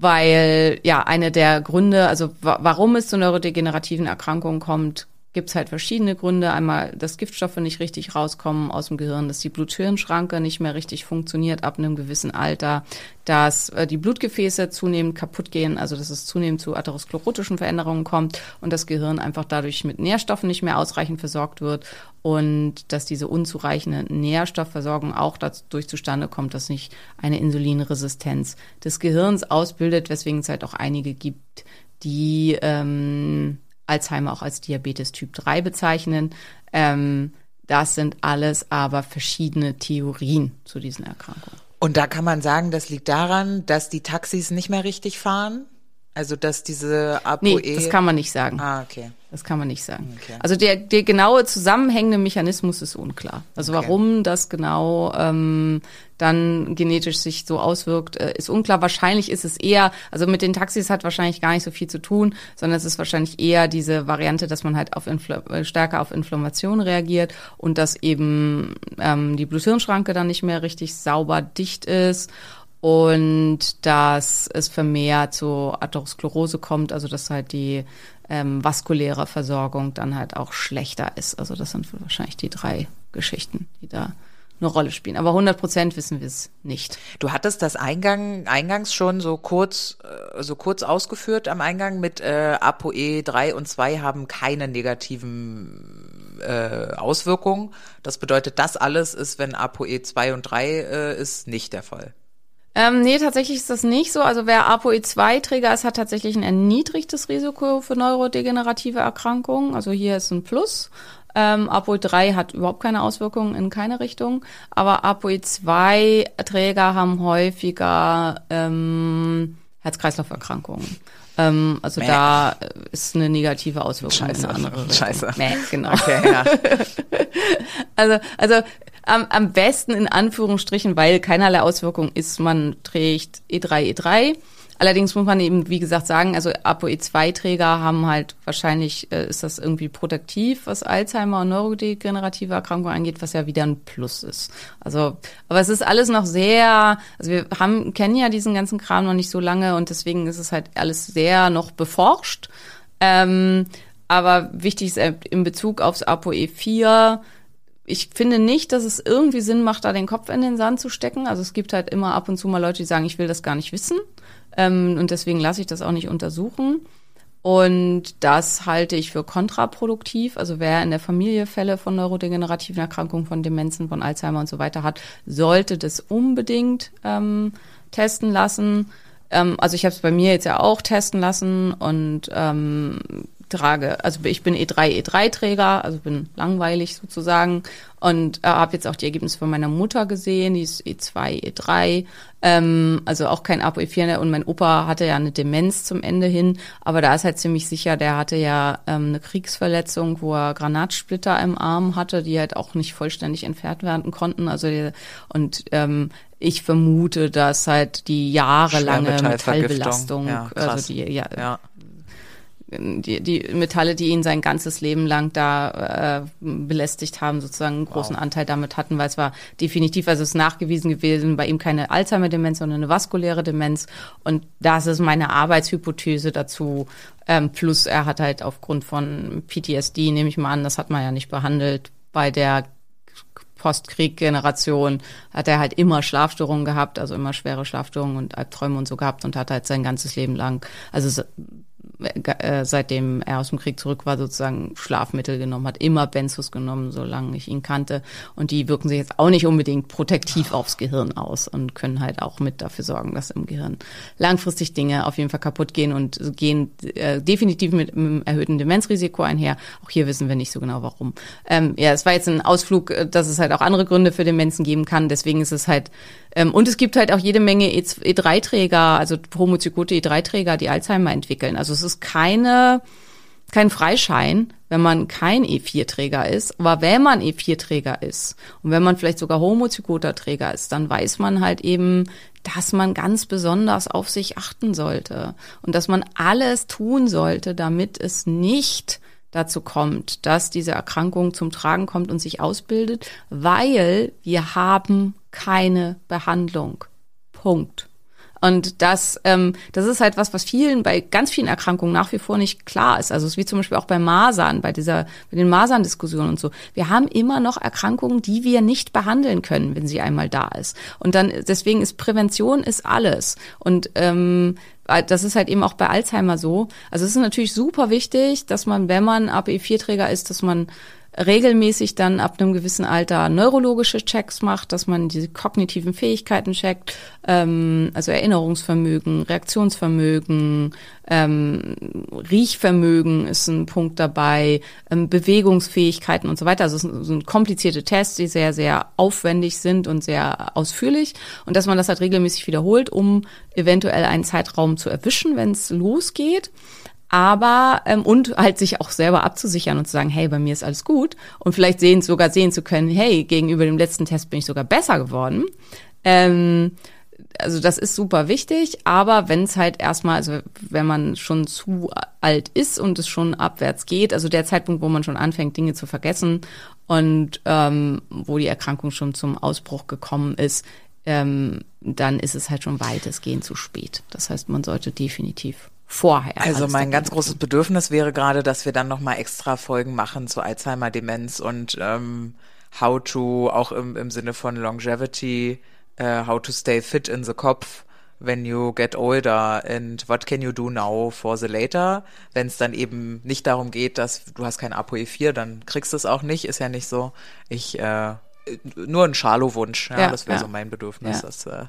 weil ja eine der Gründe, also warum es zu neurodegenerativen Erkrankungen kommt, gibt's halt verschiedene Gründe. Einmal, dass Giftstoffe nicht richtig rauskommen aus dem Gehirn, dass die Blut-Hirn-Schranke nicht mehr richtig funktioniert ab einem gewissen Alter, dass äh, die Blutgefäße zunehmend kaputt gehen, also dass es zunehmend zu atherosklerotischen Veränderungen kommt und das Gehirn einfach dadurch mit Nährstoffen nicht mehr ausreichend versorgt wird und dass diese unzureichende Nährstoffversorgung auch dadurch zustande kommt, dass sich eine Insulinresistenz des Gehirns ausbildet, weswegen es halt auch einige gibt, die ähm, Alzheimer auch als Diabetes Typ 3 bezeichnen. Ähm, das sind alles aber verschiedene Theorien zu diesen Erkrankungen. Und da kann man sagen, das liegt daran, dass die Taxis nicht mehr richtig fahren? Also dass diese ApoE... Nee, das kann man nicht sagen. Ah, okay. Das kann man nicht sagen. Okay. Also der, der genaue zusammenhängende Mechanismus ist unklar. Also okay. warum das genau ähm, dann genetisch sich so auswirkt, äh, ist unklar. Wahrscheinlich ist es eher, also mit den Taxis hat wahrscheinlich gar nicht so viel zu tun, sondern es ist wahrscheinlich eher diese Variante, dass man halt auf Infl äh, stärker auf Inflammation reagiert und dass eben ähm, die Blut-Hirn-Schranke dann nicht mehr richtig sauber dicht ist und dass es vermehrt zu Atherosklerose kommt, also dass halt die ähm, vaskuläre Versorgung dann halt auch schlechter ist. Also das sind wahrscheinlich die drei Geschichten, die da eine Rolle spielen. Aber 100 Prozent wissen wir es nicht. Du hattest das Eingang, eingangs schon so kurz, äh, so kurz ausgeführt am Eingang mit äh, ApoE 3 und 2 haben keine negativen äh, Auswirkungen. Das bedeutet, das alles ist, wenn ApoE 2 und 3 äh, ist, nicht der Fall. Ähm, nee, tatsächlich ist das nicht so. Also wer ApoE2-Träger ist, hat tatsächlich ein erniedrigtes Risiko für neurodegenerative Erkrankungen. Also hier ist ein Plus. Ähm, ApoE3 hat überhaupt keine Auswirkungen in keine Richtung. Aber ApoE2-Träger haben häufiger ähm, Herz-Kreislauf-Erkrankungen. Ähm, also Mäh. da ist eine negative Auswirkung. Scheiße. In eine andere Scheiße. Mäh, genau. Okay, ja. also, also am, am besten in Anführungsstrichen, weil keinerlei Auswirkung ist, man trägt E3, E3. Allerdings muss man eben, wie gesagt, sagen, also ApoE2-Träger haben halt wahrscheinlich, äh, ist das irgendwie protektiv, was Alzheimer und neurodegenerative Erkrankungen angeht, was ja wieder ein Plus ist. Also, aber es ist alles noch sehr, also wir haben, kennen ja diesen ganzen Kram noch nicht so lange und deswegen ist es halt alles sehr noch beforscht. Ähm, aber wichtig ist in Bezug aufs ApoE4, ich finde nicht, dass es irgendwie Sinn macht, da den Kopf in den Sand zu stecken. Also es gibt halt immer ab und zu mal Leute, die sagen, ich will das gar nicht wissen. Ähm, und deswegen lasse ich das auch nicht untersuchen. Und das halte ich für kontraproduktiv. Also wer in der Familie Fälle von neurodegenerativen Erkrankungen, von Demenzen, von Alzheimer und so weiter hat, sollte das unbedingt ähm, testen lassen. Ähm, also ich habe es bei mir jetzt ja auch testen lassen und ähm, trage, also ich bin E3, E3-Träger, also bin langweilig sozusagen. Und äh, habe jetzt auch die Ergebnisse von meiner Mutter gesehen, die ist E2, E3, ähm, also auch kein ApoE4 und mein Opa hatte ja eine Demenz zum Ende hin, aber da ist halt ziemlich sicher, der hatte ja ähm, eine Kriegsverletzung, wo er Granatsplitter im Arm hatte, die halt auch nicht vollständig entfernt werden konnten, also die, und ähm, ich vermute, dass halt die jahrelange Metallbelastung, ja, also die ja, ja die, die Metalle, die ihn sein ganzes Leben lang da äh, belästigt haben, sozusagen einen großen Anteil damit hatten, weil es war definitiv, also es ist nachgewiesen gewesen, bei ihm keine Alzheimer-Demenz, sondern eine vaskuläre Demenz. Und das ist meine Arbeitshypothese dazu. Ähm, plus er hat halt aufgrund von PTSD, nehme ich mal an, das hat man ja nicht behandelt, bei der Postkrieg-Generation hat er halt immer Schlafstörungen gehabt, also immer schwere Schlafstörungen und Albträume und so gehabt und hat halt sein ganzes Leben lang, also äh, seitdem er aus dem Krieg zurück war, sozusagen Schlafmittel genommen hat, immer Benzos genommen, solange ich ihn kannte. Und die wirken sich jetzt auch nicht unbedingt protektiv aufs Gehirn aus und können halt auch mit dafür sorgen, dass im Gehirn langfristig Dinge auf jeden Fall kaputt gehen und gehen äh, definitiv mit einem erhöhten Demenzrisiko einher. Auch hier wissen wir nicht so genau warum. Ähm, ja, es war jetzt ein Ausflug, äh, dass es halt auch andere Gründe für Demenzen geben kann. Deswegen ist es halt und es gibt halt auch jede Menge E3-Träger, also homozygote E3-Träger, die Alzheimer entwickeln. Also es ist keine, kein Freischein, wenn man kein E4-Träger ist. Aber wenn man E4-Träger ist und wenn man vielleicht sogar homozygoter Träger ist, dann weiß man halt eben, dass man ganz besonders auf sich achten sollte und dass man alles tun sollte, damit es nicht dazu kommt, dass diese Erkrankung zum Tragen kommt und sich ausbildet, weil wir haben keine Behandlung. Punkt. Und das, ähm, das ist halt was, was vielen bei ganz vielen Erkrankungen nach wie vor nicht klar ist. Also es ist wie zum Beispiel auch bei Masern, bei dieser, bei den Masern-Diskussionen und so. Wir haben immer noch Erkrankungen, die wir nicht behandeln können, wenn sie einmal da ist. Und dann deswegen ist Prävention ist alles. Und ähm, das ist halt eben auch bei Alzheimer so. Also es ist natürlich super wichtig, dass man, wenn man APE4-Träger ist, dass man regelmäßig dann ab einem gewissen Alter neurologische Checks macht, dass man diese kognitiven Fähigkeiten checkt, ähm, also Erinnerungsvermögen, Reaktionsvermögen, ähm, Riechvermögen ist ein Punkt dabei, ähm, Bewegungsfähigkeiten und so weiter. Also es sind, sind komplizierte Tests, die sehr, sehr aufwendig sind und sehr ausführlich und dass man das halt regelmäßig wiederholt, um eventuell einen Zeitraum zu erwischen, wenn es losgeht aber ähm, und halt sich auch selber abzusichern und zu sagen, hey, bei mir ist alles gut und vielleicht sehen sogar sehen zu können, hey, gegenüber dem letzten Test bin ich sogar besser geworden. Ähm, also das ist super wichtig, aber wenn es halt erstmal, also wenn man schon zu alt ist und es schon abwärts geht, also der Zeitpunkt, wo man schon anfängt, Dinge zu vergessen und ähm, wo die Erkrankung schon zum Ausbruch gekommen ist, ähm, dann ist es halt schon weitestgehend zu spät. Das heißt, man sollte definitiv vorher. Also mein ganz großes Bedürfnis wäre gerade, dass wir dann nochmal extra Folgen machen zu Alzheimer-Demenz und ähm, how to, auch im, im Sinne von Longevity, uh, how to stay fit in the Kopf when you get older and what can you do now for the later. Wenn es dann eben nicht darum geht, dass du hast kein ApoE4, dann kriegst du es auch nicht, ist ja nicht so. Ich äh, nur ein Schalo-Wunsch, ja, ja, das wäre ja. so mein Bedürfnis. Ja. Dass, äh,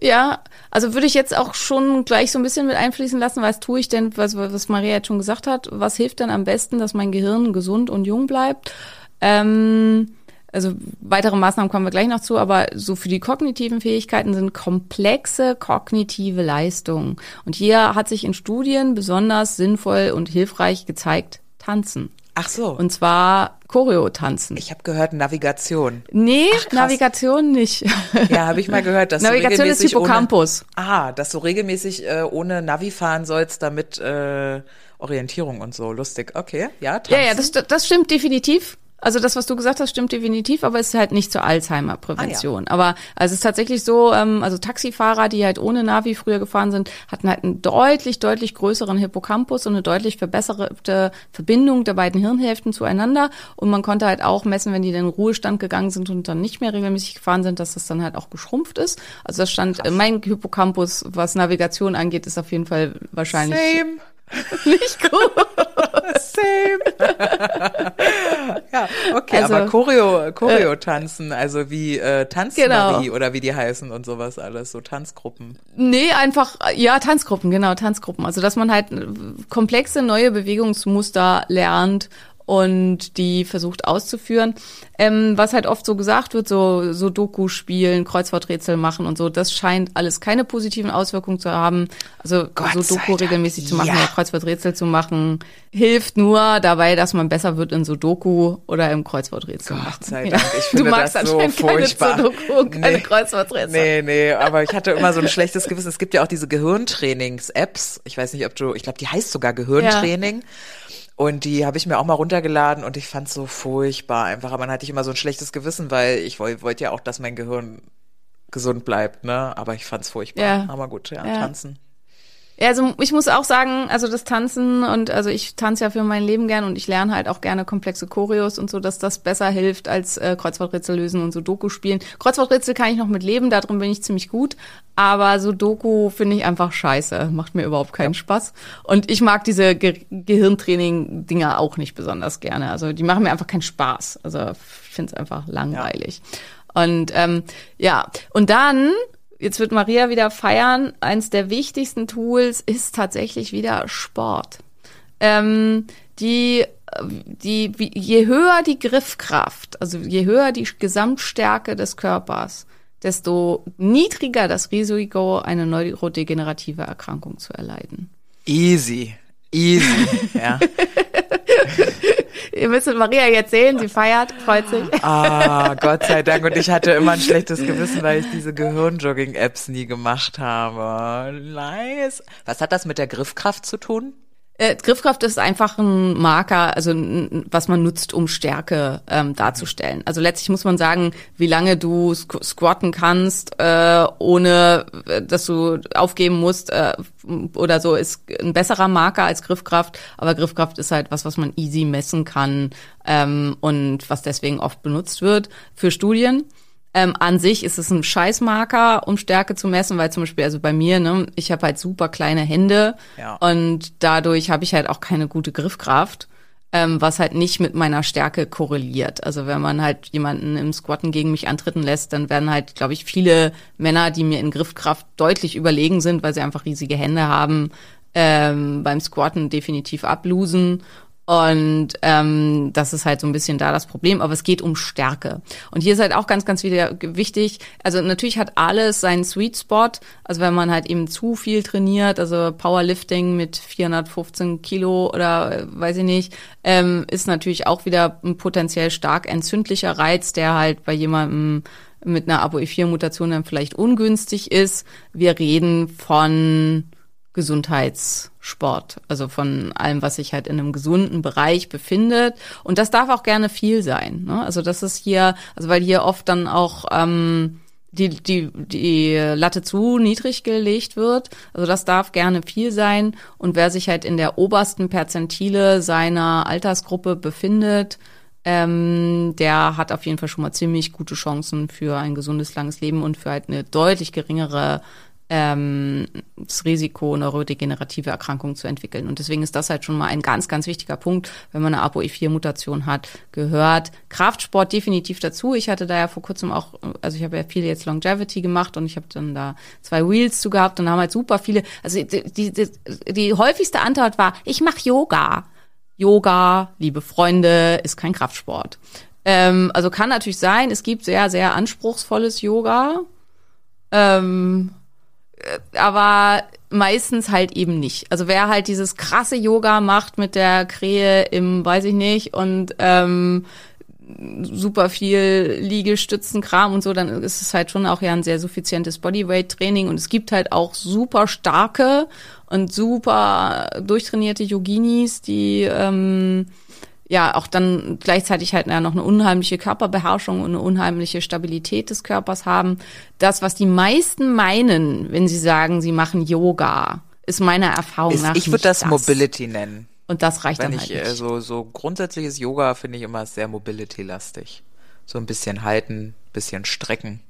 ja, also würde ich jetzt auch schon gleich so ein bisschen mit einfließen lassen, was tue ich denn, was, was Maria jetzt schon gesagt hat, was hilft denn am besten, dass mein Gehirn gesund und jung bleibt? Ähm, also weitere Maßnahmen kommen wir gleich noch zu, aber so für die kognitiven Fähigkeiten sind komplexe kognitive Leistungen. Und hier hat sich in Studien besonders sinnvoll und hilfreich gezeigt, tanzen. Ach so. Und zwar Choreo-Tanzen. Ich habe gehört Navigation. Nee, Ach, Navigation nicht. Ja, habe ich mal gehört. Dass Navigation ist Hippocampus. Ohne, ah, dass du regelmäßig äh, ohne Navi fahren sollst, damit äh, Orientierung und so. Lustig. Okay, ja, tanzen. Ja, ja, das, das stimmt definitiv. Also das, was du gesagt hast, stimmt definitiv, aber es ist halt nicht zur Alzheimer-Prävention. Ah, ja. Aber also es ist tatsächlich so, ähm, also Taxifahrer, die halt ohne Navi früher gefahren sind, hatten halt einen deutlich, deutlich größeren Hippocampus und eine deutlich verbesserte Verbindung der beiden Hirnhälften zueinander. Und man konnte halt auch messen, wenn die dann in Ruhestand gegangen sind und dann nicht mehr regelmäßig gefahren sind, dass das dann halt auch geschrumpft ist. Also das stand, Krass. mein Hippocampus, was Navigation angeht, ist auf jeden Fall wahrscheinlich. Same. Nicht gut. Same. ja, okay, also, aber Choreo, Choreo äh, tanzen, also wie äh, Tanzmarie genau. oder wie die heißen und sowas alles, so Tanzgruppen. Nee, einfach, ja, Tanzgruppen, genau, Tanzgruppen. Also, dass man halt komplexe neue Bewegungsmuster lernt und die versucht auszuführen. Ähm, was halt oft so gesagt wird, so, so Doku spielen, Kreuzworträtsel machen und so, das scheint alles keine positiven Auswirkungen zu haben. Also Gott so Doku Dank. regelmäßig zu machen Ja. oder Kreuzworträtsel zu machen, hilft nur dabei, dass man besser wird in Sudoku oder im Kreuzworträtsel machen. Gott sei Dank, ich du finde magst das so furchtbar. keine Sudoku und keine Nee. Kreuzworträtsel. Nee, nee, aber ich hatte immer so ein schlechtes Gewissen. Es gibt ja auch diese Gehirntrainings-Apps. Ich weiß nicht, ob du, ich glaube, die heißt sogar Gehirntraining. Und die habe ich mir auch mal runtergeladen und ich fand so furchtbar einfach. Aber dann hatte ich immer so ein schlechtes Gewissen, weil ich woll- wollte ja auch, dass mein Gehirn gesund bleibt, ne? Aber ich fand's furchtbar. Ja. Aber gut, ja, Ja. tanzen. Ja, also ich muss auch sagen, also das Tanzen und also ich tanze ja für mein Leben gern und ich lerne halt auch gerne komplexe Choreos und so, dass das besser hilft als äh, Kreuzworträtsel lösen und Sudoku spielen. Kreuzworträtsel kann ich noch mit leben, darin bin ich ziemlich gut, aber Sudoku finde ich einfach scheiße, macht mir überhaupt keinen Spaß und ich mag diese Ge Gehirntraining-Dinger auch nicht besonders gerne. Also die machen mir einfach keinen Spaß. Also ich finde es einfach langweilig. Und ähm, ja, und dann Jetzt wird Maria wieder feiern. Eins der wichtigsten Tools ist tatsächlich wieder Sport. Ähm, die, die, je höher die Griffkraft, also je höher die Gesamtstärke des Körpers, desto niedriger das Risiko, eine neurodegenerative Erkrankung zu erleiden. Easy. Easy. ja. Ihr müsst Maria jetzt sehen, sie feiert, freut sich. Ah, Gott sei Dank. Und ich hatte immer ein schlechtes Gewissen, weil ich diese Gehirnjogging-Apps nie gemacht habe. Nice. Was hat das mit der Griffkraft zu tun? Äh, Griffkraft ist einfach ein Marker, also was man nutzt, um Stärke ähm, darzustellen. Also letztlich muss man sagen, wie lange du squ squatten kannst, äh, ohne äh, dass du aufgeben musst äh, oder so, ist ein besserer Marker als Griffkraft. Aber Griffkraft ist halt was, was man easy messen kann ähm, und was deswegen oft benutzt wird für Studien. Ähm, an sich ist es ein Scheißmarker, um Stärke zu messen, weil zum Beispiel, also bei mir, ne, ich habe halt super kleine Hände Ja. und dadurch habe ich halt auch keine gute Griffkraft, ähm, was halt nicht mit meiner Stärke korreliert. Also wenn man halt jemanden im Squatten gegen mich antreten lässt, dann werden halt, glaube ich, viele Männer, die mir in Griffkraft deutlich überlegen sind, weil sie einfach riesige Hände haben, ähm, beim Squatten definitiv ablosen. Und ähm, das ist halt so ein bisschen da das Problem, aber es geht um Stärke. Und hier ist halt auch ganz, ganz wieder wichtig, also natürlich hat alles seinen Sweet Spot, also wenn man halt eben zu viel trainiert, also Powerlifting mit 415 Kilo oder äh, weiß ich nicht, ähm, ist natürlich auch wieder ein potenziell stark entzündlicher Reiz, der halt bei jemandem mit einer ApoE4-Mutation dann vielleicht ungünstig ist. Wir reden von Gesundheitssport, also von allem, was sich halt in einem gesunden Bereich befindet. Und das darf auch gerne viel sein. Ne? Also das ist hier, also weil hier oft dann auch ähm, die, die, die Latte zu niedrig gelegt wird. Also das darf gerne viel sein. Und wer sich halt in der obersten Perzentile seiner Altersgruppe befindet, ähm, der hat auf jeden Fall schon mal ziemlich gute Chancen für ein gesundes, langes Leben und für halt eine deutlich geringere ähm, das Risiko, neurodegenerative Erkrankungen zu entwickeln. Und deswegen ist das halt schon mal ein ganz, ganz wichtiger Punkt, wenn man eine ApoE4-Mutation hat, gehört Kraftsport definitiv dazu. Ich hatte da ja vor kurzem auch, also ich habe ja viel jetzt Longevity gemacht und ich habe dann da zwei Wheels zu gehabt und haben halt super viele, also die, die, die, die häufigste Antwort war, ich mache Yoga. Yoga, liebe Freunde, ist kein Kraftsport. Ähm, also kann natürlich sein, es gibt sehr, sehr anspruchsvolles Yoga. Ähm, äh, aber meistens halt eben nicht. Also wer halt dieses krasse Yoga macht mit der Krähe im, weiß ich nicht, und ähm, super viel Liegestützenkram und so, dann ist es halt schon auch ja ein sehr suffizientes Bodyweight-Training und es gibt halt auch super starke und super durchtrainierte Yoginis, die ähm, ja auch dann gleichzeitig halt ja noch eine unheimliche Körperbeherrschung und eine unheimliche Stabilität des Körpers haben. Das, was die meisten meinen, wenn sie sagen, sie machen Yoga, ist meiner Erfahrung Ist, nach ich würde nicht das Mobility nennen. Und das reicht Wenn dann ich halt äh, nicht. so, so grundsätzliches Yoga finde ich immer sehr Mobility-lastig. So ein bisschen halten, bisschen strecken.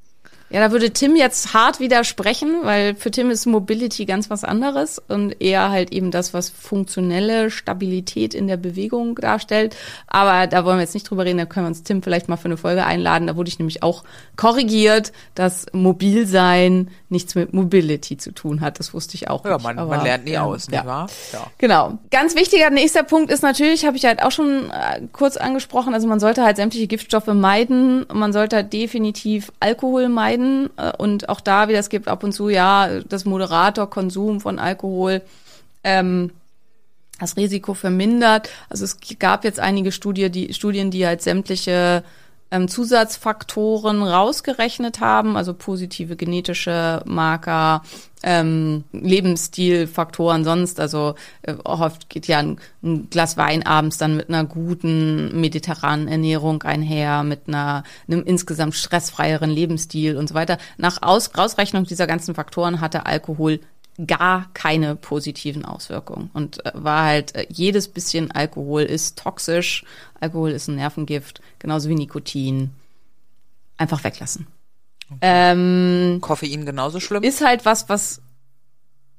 Ja, da würde Tim jetzt hart widersprechen, weil für Tim ist Mobility ganz was anderes und eher halt eben das, was funktionelle Stabilität in der Bewegung darstellt. Aber da wollen wir jetzt nicht drüber reden, da können wir uns Tim vielleicht mal für eine Folge einladen. Da wurde ich nämlich auch korrigiert, dass Mobilsein nichts mit Mobility zu tun hat. Das wusste ich auch Ja, nicht. man, aber, man lernt nie ja, aus, nicht ja. wahr? Ja. Genau. Ganz wichtiger nächster Punkt ist natürlich, habe ich halt auch schon äh, kurz angesprochen, also man sollte halt sämtliche Giftstoffe meiden. Man sollte halt definitiv Alkohol meiden äh, und auch da, wie das gibt, ab und zu, ja, das Moderatorkonsum von Alkohol. Ähm, das Risiko vermindert. Also es gab jetzt einige Studie, die, Studien, die halt sämtliche ähm, Zusatzfaktoren rausgerechnet haben, also positive genetische Marker, ähm, Lebensstilfaktoren sonst. Also äh, oft geht ja ein, ein Glas Wein abends dann mit einer guten mediterranen Ernährung einher, mit einer einem insgesamt stressfreieren Lebensstil und so weiter. Nach Aus, Ausrechnung dieser ganzen Faktoren hatte Alkohol gar keine positiven Auswirkungen und äh, war halt äh, jedes bisschen Alkohol ist toxisch. Alkohol ist ein Nervengift, genauso wie Nikotin. Einfach weglassen. Ähm, Koffein genauso schlimm? ist halt was, was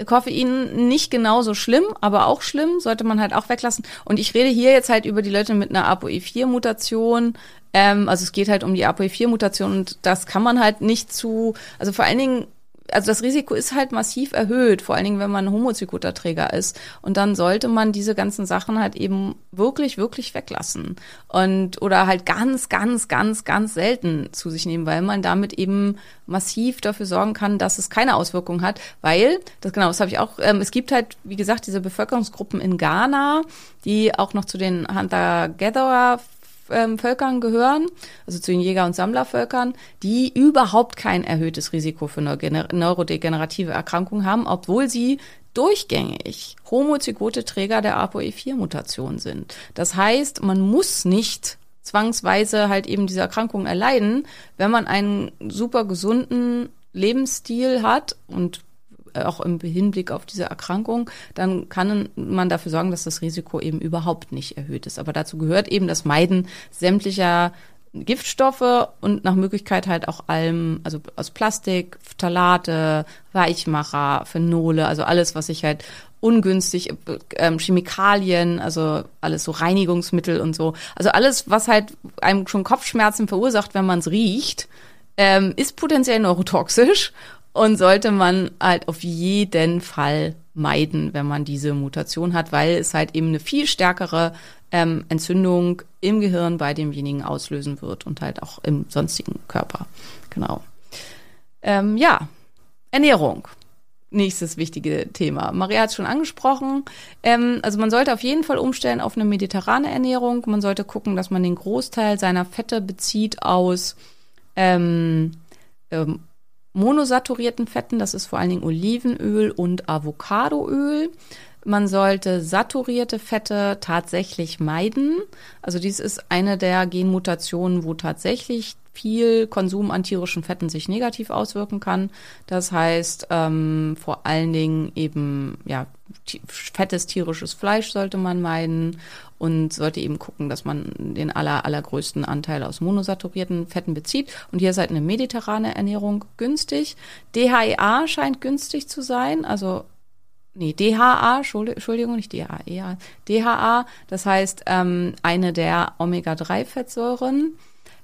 Koffein nicht genauso schlimm, aber auch schlimm, sollte man halt auch weglassen. Und ich rede hier jetzt halt über die Leute mit einer ApoE4-Mutation. Ähm, also es geht halt um die ApoE4-Mutation und das kann man halt nicht zu, also vor allen Dingen also das Risiko ist halt massiv erhöht, vor allen Dingen, wenn man Homozygoterträger ist. Und dann sollte man diese ganzen Sachen halt eben wirklich, wirklich weglassen. Und, oder halt ganz, ganz, ganz, ganz selten zu sich nehmen, weil man damit eben massiv dafür sorgen kann, dass es keine Auswirkungen hat. Weil, das genau, das habe ich auch, ähm, es gibt halt, wie gesagt, diese Bevölkerungsgruppen in Ghana, die auch noch zu den Hunter-Gatherer ähm, Völkern gehören, also zu den Jäger- und Sammlervölkern, die überhaupt kein erhöhtes Risiko für neurodegenerative Erkrankungen haben, obwohl sie durchgängig homozygote Träger der ApoE4-Mutation sind. Das heißt, man muss nicht zwangsweise halt eben diese Erkrankung erleiden, wenn man einen super gesunden Lebensstil hat und auch im Hinblick auf diese Erkrankung, dann kann man dafür sorgen, dass das Risiko eben überhaupt nicht erhöht ist. Aber dazu gehört eben das Meiden sämtlicher Giftstoffe und nach Möglichkeit halt auch allem, also aus Plastik, Phthalate, Weichmacher, Phenole, also alles, was sich halt ungünstig, ähm, Chemikalien, also alles so Reinigungsmittel und so. Also alles, was halt einem schon Kopfschmerzen verursacht, wenn man es riecht, ähm, ist potenziell neurotoxisch und sollte man halt auf jeden Fall meiden, wenn man diese Mutation hat, weil es halt eben eine viel stärkere ähm, Entzündung im Gehirn bei demjenigen auslösen wird und halt auch im sonstigen Körper. Genau. Ähm, ja, Ernährung. Nächstes wichtige Thema. Maria hat es schon angesprochen. Ähm, also man sollte auf jeden Fall umstellen auf eine mediterrane Ernährung. Man sollte gucken, dass man den Großteil seiner Fette bezieht aus ähm, ähm, monosaturierten Fetten, das ist vor allen Dingen Olivenöl und Avocadoöl. Man sollte saturierte Fette tatsächlich meiden. Also dies ist eine der Genmutationen, wo tatsächlich viel Konsum an tierischen Fetten sich negativ auswirken kann. Das heißt, ähm, vor allen Dingen eben, ja, fettes tierisches Fleisch sollte man meiden und sollte eben gucken, dass man den aller, allergrößten Anteil aus monosaturierten Fetten bezieht. Und hier halt eine mediterrane Ernährung günstig. DHEA scheint günstig zu sein, also nee, DHA, Entschuldigung, nicht DHA, DHA, das heißt ähm, eine der Omega-3-Fettsäuren.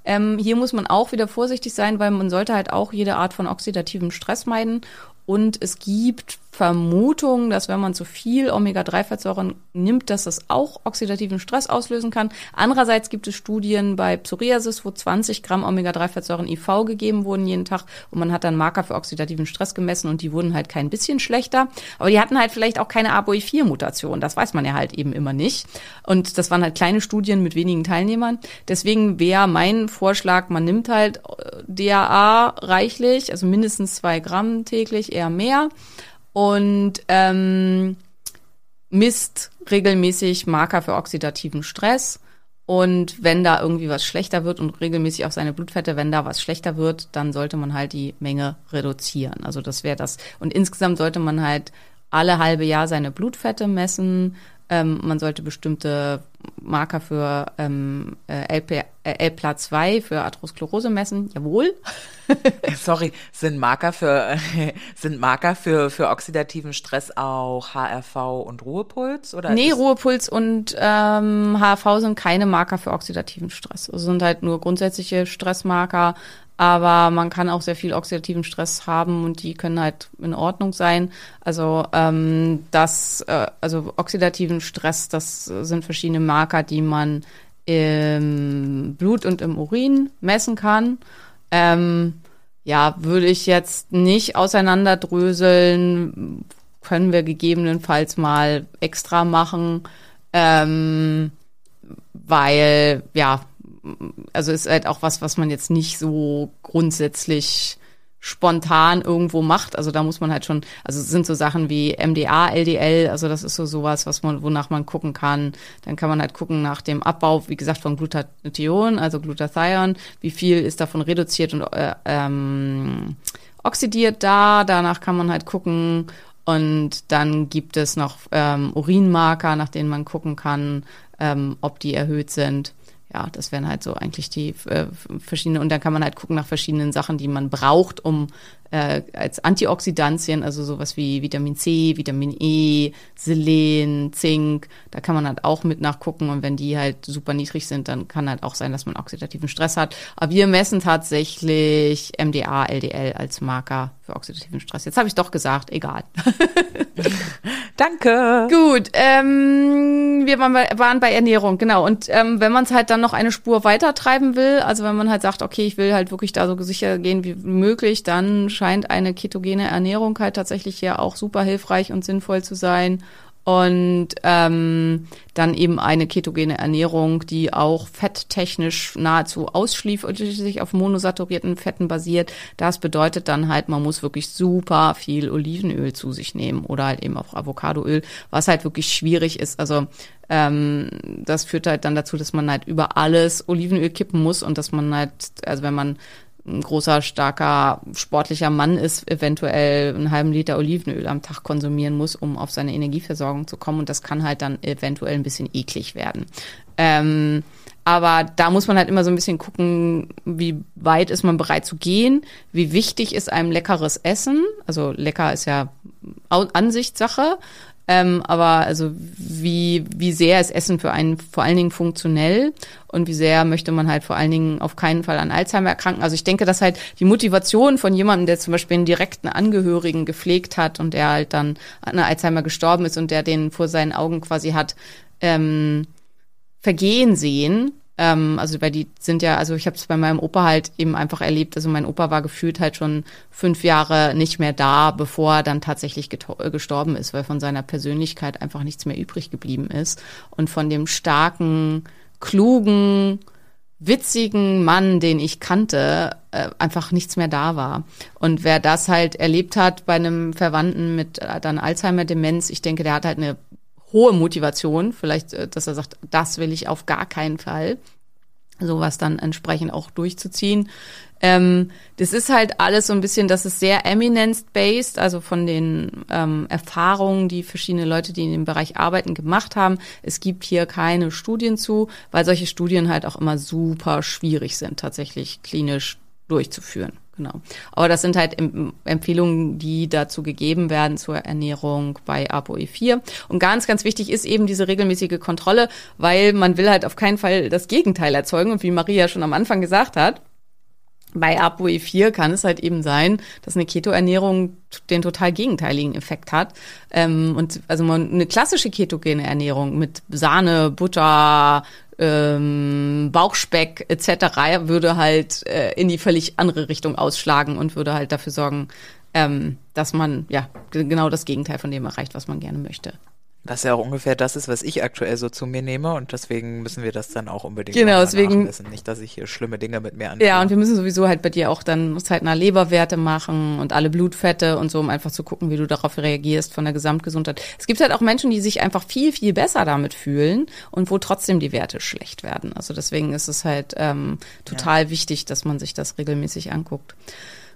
Ähm, hier muss man auch wieder vorsichtig sein, weil man sollte halt auch jede Art von oxidativem Stress meiden. Und es gibt Vermutungen, dass wenn man zu viel Omega-3-Fettsäuren nimmt, dass das auch oxidativen Stress auslösen kann. Andererseits gibt es Studien bei Psoriasis, wo 20 Gramm Omega-3-Fettsäuren IV gegeben wurden jeden Tag und man hat dann Marker für oxidativen Stress gemessen und die wurden halt kein bisschen schlechter. Aber die hatten halt vielleicht auch keine ApoE4-Mutation. Das weiß man ja halt eben immer nicht. Und das waren halt kleine Studien mit wenigen Teilnehmern. Deswegen wäre mein Vorschlag, man nimmt halt DAA reichlich, also mindestens zwei Gramm täglich, eher mehr und ähm, misst regelmäßig Marker für oxidativen Stress. Und wenn da irgendwie was schlechter wird und regelmäßig auch seine Blutfette, wenn da was schlechter wird, dann sollte man halt die Menge reduzieren. Also das wäre das. Und insgesamt sollte man halt alle halbe Jahr seine Blutfette messen. Ähm, man sollte bestimmte Marker für ähm, LP, äh, LPLA2 für Atherosklerose messen. Jawohl. Sorry, sind Marker für sind Marker für für oxidativen Stress auch HRV und Ruhepuls oder? Nee, Ruhepuls und ähm, HRV sind keine Marker für oxidativen Stress. Also sind halt nur grundsätzliche Stressmarker. Aber man kann auch sehr viel oxidativen Stress haben und die können halt in Ordnung sein. Also ähm, das, äh, also oxidativen Stress, das sind verschiedene Marker, die man im Blut und im Urin messen kann. Ähm, ja, würde ich jetzt nicht auseinanderdröseln, können wir gegebenenfalls mal extra machen, ähm, weil ja, also ist halt auch was, was man jetzt nicht so grundsätzlich spontan irgendwo macht. Also da muss man halt schon, also es sind so Sachen wie MDA, LDL, also das ist so sowas, was man, wonach man gucken kann. Dann kann man halt gucken nach dem Abbau, wie gesagt, von Glutathion, also Glutathion, wie viel ist davon reduziert und äh, ähm, oxidiert da. Danach kann man halt gucken, und dann gibt es noch ähm, Urinmarker, nach denen man gucken kann, ähm, ob die erhöht sind ja, das wären halt so eigentlich die äh, verschiedenen, und dann kann man halt gucken nach verschiedenen Sachen, die man braucht, um äh, als Antioxidantien, also sowas wie Vitamin C, Vitamin E, Selen, Zink, da kann man halt auch mit nachgucken und wenn die halt super niedrig sind, dann kann halt auch sein, dass man oxidativen Stress hat. Aber wir messen tatsächlich MDA, LDL als Marker für oxidativen Stress. Jetzt habe ich doch gesagt, egal. Danke. Gut, ähm, wir waren bei, waren bei Ernährung, genau. Und ähm, wenn man es halt dann noch eine Spur weiter treiben will, also wenn man halt sagt, okay, ich will halt wirklich da so sicher gehen wie möglich, dann scheint eine ketogene Ernährung halt tatsächlich ja auch super hilfreich und sinnvoll zu sein und ähm, dann eben eine ketogene Ernährung, die auch fetttechnisch nahezu ausschließlich auf monosaturierten Fetten basiert. Das bedeutet dann halt, man muss wirklich super viel Olivenöl zu sich nehmen oder halt eben auch Avocadoöl, was halt wirklich schwierig ist. Also ähm, das führt halt dann dazu, dass man halt über alles Olivenöl kippen muss und dass man halt, also wenn man ein großer, starker, sportlicher Mann ist, eventuell einen halben Liter Olivenöl am Tag konsumieren muss, um auf seine Energieversorgung zu kommen. Und das kann halt dann eventuell ein bisschen eklig werden. Ähm, aber da muss man halt immer so ein bisschen gucken, wie weit ist man bereit zu gehen, wie wichtig ist einem leckeres Essen. Also lecker ist ja Ansichtssache. Ähm, aber also wie, wie sehr ist Essen für einen vor allen Dingen funktionell und wie sehr möchte man halt vor allen Dingen auf keinen Fall an Alzheimer erkranken. Also ich denke, dass halt die Motivation von jemandem, der zum Beispiel einen direkten Angehörigen gepflegt hat und der halt dann an Alzheimer gestorben ist und der den vor seinen Augen quasi hat ähm, vergehen sehen, ähm, also weil die sind ja, also ich habe es bei meinem Opa halt eben einfach erlebt. Also mein Opa war gefühlt halt schon fünf Jahre nicht mehr da, bevor er dann tatsächlich äh, gestorben ist, weil von seiner Persönlichkeit einfach nichts mehr übrig geblieben ist und von dem starken, klugen, witzigen Mann, den ich kannte, äh, einfach nichts mehr da war. Und wer das halt erlebt hat bei einem Verwandten mit äh, dann Alzheimer-Demenz, ich denke, der hat halt eine hohe Motivation, vielleicht, äh, dass er sagt, das will ich auf gar keinen Fall, sowas dann entsprechend auch durchzuziehen. Ähm, das ist halt alles so ein bisschen, das ist sehr eminence-based, also von den ähm, Erfahrungen, die verschiedene Leute, die in dem Bereich arbeiten, gemacht haben. Es gibt hier keine Studien zu, weil solche Studien halt auch immer super schwierig sind, tatsächlich klinisch durchzuführen. Genau. Aber das sind halt Empfehlungen, die dazu gegeben werden zur Ernährung bei ApoE4. Und ganz, ganz wichtig ist eben diese regelmäßige Kontrolle, weil man will halt auf keinen Fall das Gegenteil erzeugen. Und wie Maria schon am Anfang gesagt hat, bei ApoE4 kann es halt eben sein, dass eine Keto-Ernährung den total gegenteiligen Effekt hat. Ähm, und also man, eine klassische ketogene Ernährung mit Sahne, Butter, ähm, Bauchspeck etc. würde halt äh, in die völlig andere Richtung ausschlagen und würde halt dafür sorgen, ähm, dass man ja genau das Gegenteil von dem erreicht, was man gerne möchte. Was ja auch ungefähr das ist, was ich aktuell so zu mir nehme und deswegen müssen wir das dann auch unbedingt genau, deswegen Nicht, dass ich hier schlimme Dinge mit mir anfange. Ja, und wir müssen sowieso halt bei dir auch dann zeitnah Leberwerte machen und alle Blutfette und so, um einfach zu gucken, wie du darauf reagierst von der Gesamtgesundheit. Es gibt halt auch Menschen, die sich einfach viel, viel besser damit fühlen und wo trotzdem die Werte schlecht werden. Also deswegen ist es halt ähm, total ja. wichtig, dass man sich das regelmäßig anguckt.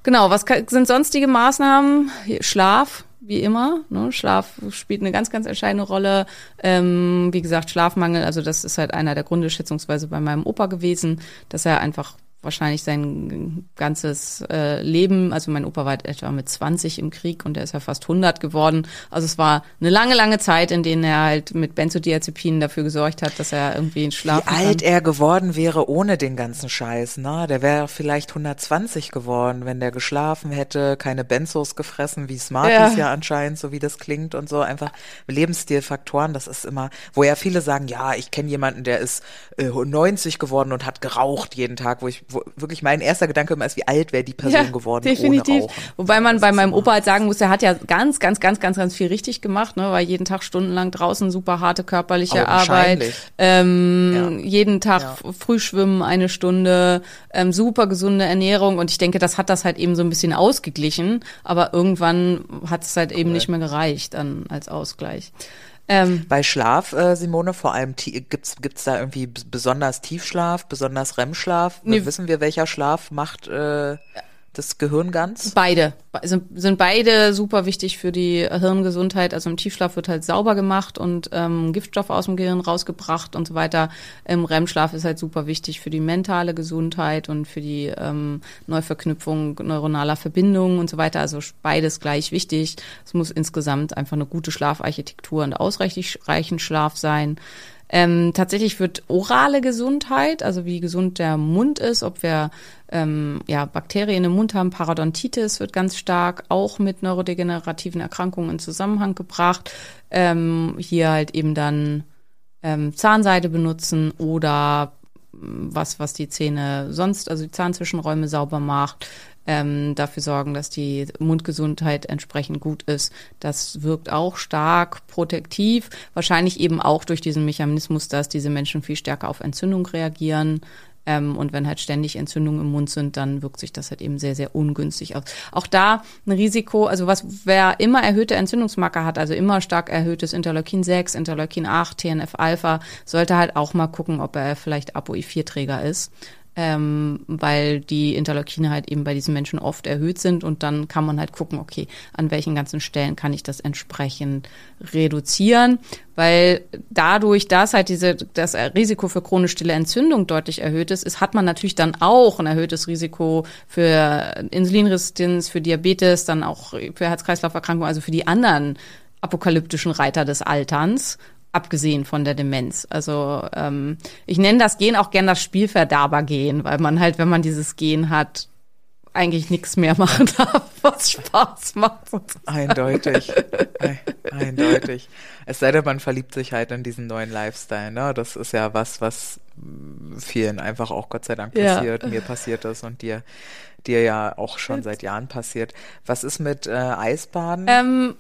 Genau, was sind sonstige Maßnahmen? Schlaf, wie immer. Ne? Schlaf spielt eine ganz, ganz entscheidende Rolle. Ähm, wie gesagt, Schlafmangel, also das ist halt einer der Gründe schätzungsweise bei meinem Opa gewesen, dass er einfach wahrscheinlich sein ganzes äh, Leben, also mein Opa war etwa mit 20 im Krieg und der ist ja fast 100 geworden. Also es war eine lange, lange Zeit, in denen er halt mit Benzodiazepinen dafür gesorgt hat, dass er irgendwie in Schlaf Wie alt er geworden wäre ohne den ganzen Scheiß, ne? Der wäre vielleicht 120 geworden, wenn der geschlafen hätte, keine Benzos gefressen, wie Smarties ja. Ja. anscheinend, so wie das klingt und so. Einfach Lebensstilfaktoren, das ist immer, wo ja viele sagen, ja, ich kenne jemanden, der ist äh, 90 geworden und hat geraucht jeden Tag, wo ich wo wirklich mein erster Gedanke immer ist, wie alt wäre die Person geworden definitiv. ohne Rauchen. Wobei man bei meinem Opa halt sagen muss, er hat ja ganz, ganz, ganz, ganz, ganz viel richtig gemacht, ne? War jeden Tag stundenlang draußen, super harte körperliche Arbeit, ähm, Ja. jeden Tag Ja. Frühschwimmen eine Stunde, ähm, super gesunde Ernährung und ich denke, das hat das halt eben so ein bisschen ausgeglichen, aber irgendwann hat es halt eben nicht mehr gereicht dann als Ausgleich. Ähm, Bei Schlaf, äh, Simone, vor allem gibt's gibt's da irgendwie besonders Tiefschlaf, besonders REM-Schlaf? Nee. Wissen wir, welcher Schlaf macht äh, das Gehirn ganz? Beide sind, sind beide super wichtig für die Hirngesundheit. Also im Tiefschlaf wird halt sauber gemacht und ähm, Giftstoff aus dem Gehirn rausgebracht und so weiter. Im REM-Schlaf ist halt super wichtig für die mentale Gesundheit und für die ähm, Neuverknüpfung neuronaler Verbindungen und so weiter. Also beides gleich wichtig. Es muss insgesamt einfach eine gute Schlafarchitektur und ausreichend Schlaf sein. Ähm, tatsächlich wird orale Gesundheit, also wie gesund der Mund ist, ob wir ähm, ja, Bakterien im Mund haben, Parodontitis wird ganz stark auch mit neurodegenerativen Erkrankungen in Zusammenhang gebracht. Ähm, hier halt eben dann ähm, Zahnseide benutzen oder ähm, was, was die Zähne sonst, also die Zahnzwischenräume sauber macht, ähm, dafür sorgen, dass die Mundgesundheit entsprechend gut ist. Das wirkt auch stark protektiv, wahrscheinlich eben auch durch diesen Mechanismus, dass diese Menschen viel stärker auf Entzündung reagieren. Ähm, und wenn halt ständig Entzündungen im Mund sind, dann wirkt sich das halt eben sehr, sehr ungünstig aus. Auch da ein Risiko, also was, wer immer erhöhte Entzündungsmarker hat, also immer stark erhöhtes Interleukin 6, Interleukin 8, TNF-Alpha, sollte halt auch mal gucken, ob er vielleicht ApoE4-Träger ist ähm, weil die Interleukine halt eben bei diesen Menschen oft erhöht sind und dann kann man halt gucken, okay, an welchen ganzen Stellen kann ich das entsprechend reduzieren, weil dadurch, dass halt diese, das Risiko für chronisch stille Entzündung deutlich erhöht ist, ist, hat man natürlich dann auch ein erhöhtes Risiko für Insulinresistenz, für Diabetes, dann auch für Herz-Kreislauf-Erkrankungen, also für die anderen apokalyptischen Reiter des Alterns abgesehen von der Demenz. Also ähm, ich nenne das Gen auch gern das Spielverderber-Gen, weil man halt, wenn man dieses Gen hat, eigentlich nichts mehr machen darf, was Spaß macht. Eindeutig. Ei- Eindeutig. Es sei denn, man verliebt sich halt in diesen neuen Lifestyle, ne? Das ist ja was, was vielen einfach auch Gott sei Dank Ja. passiert, mir passiert ist und dir, dir ja auch schon seit Jahren passiert. Was ist mit äh, Eisbaden? Ähm,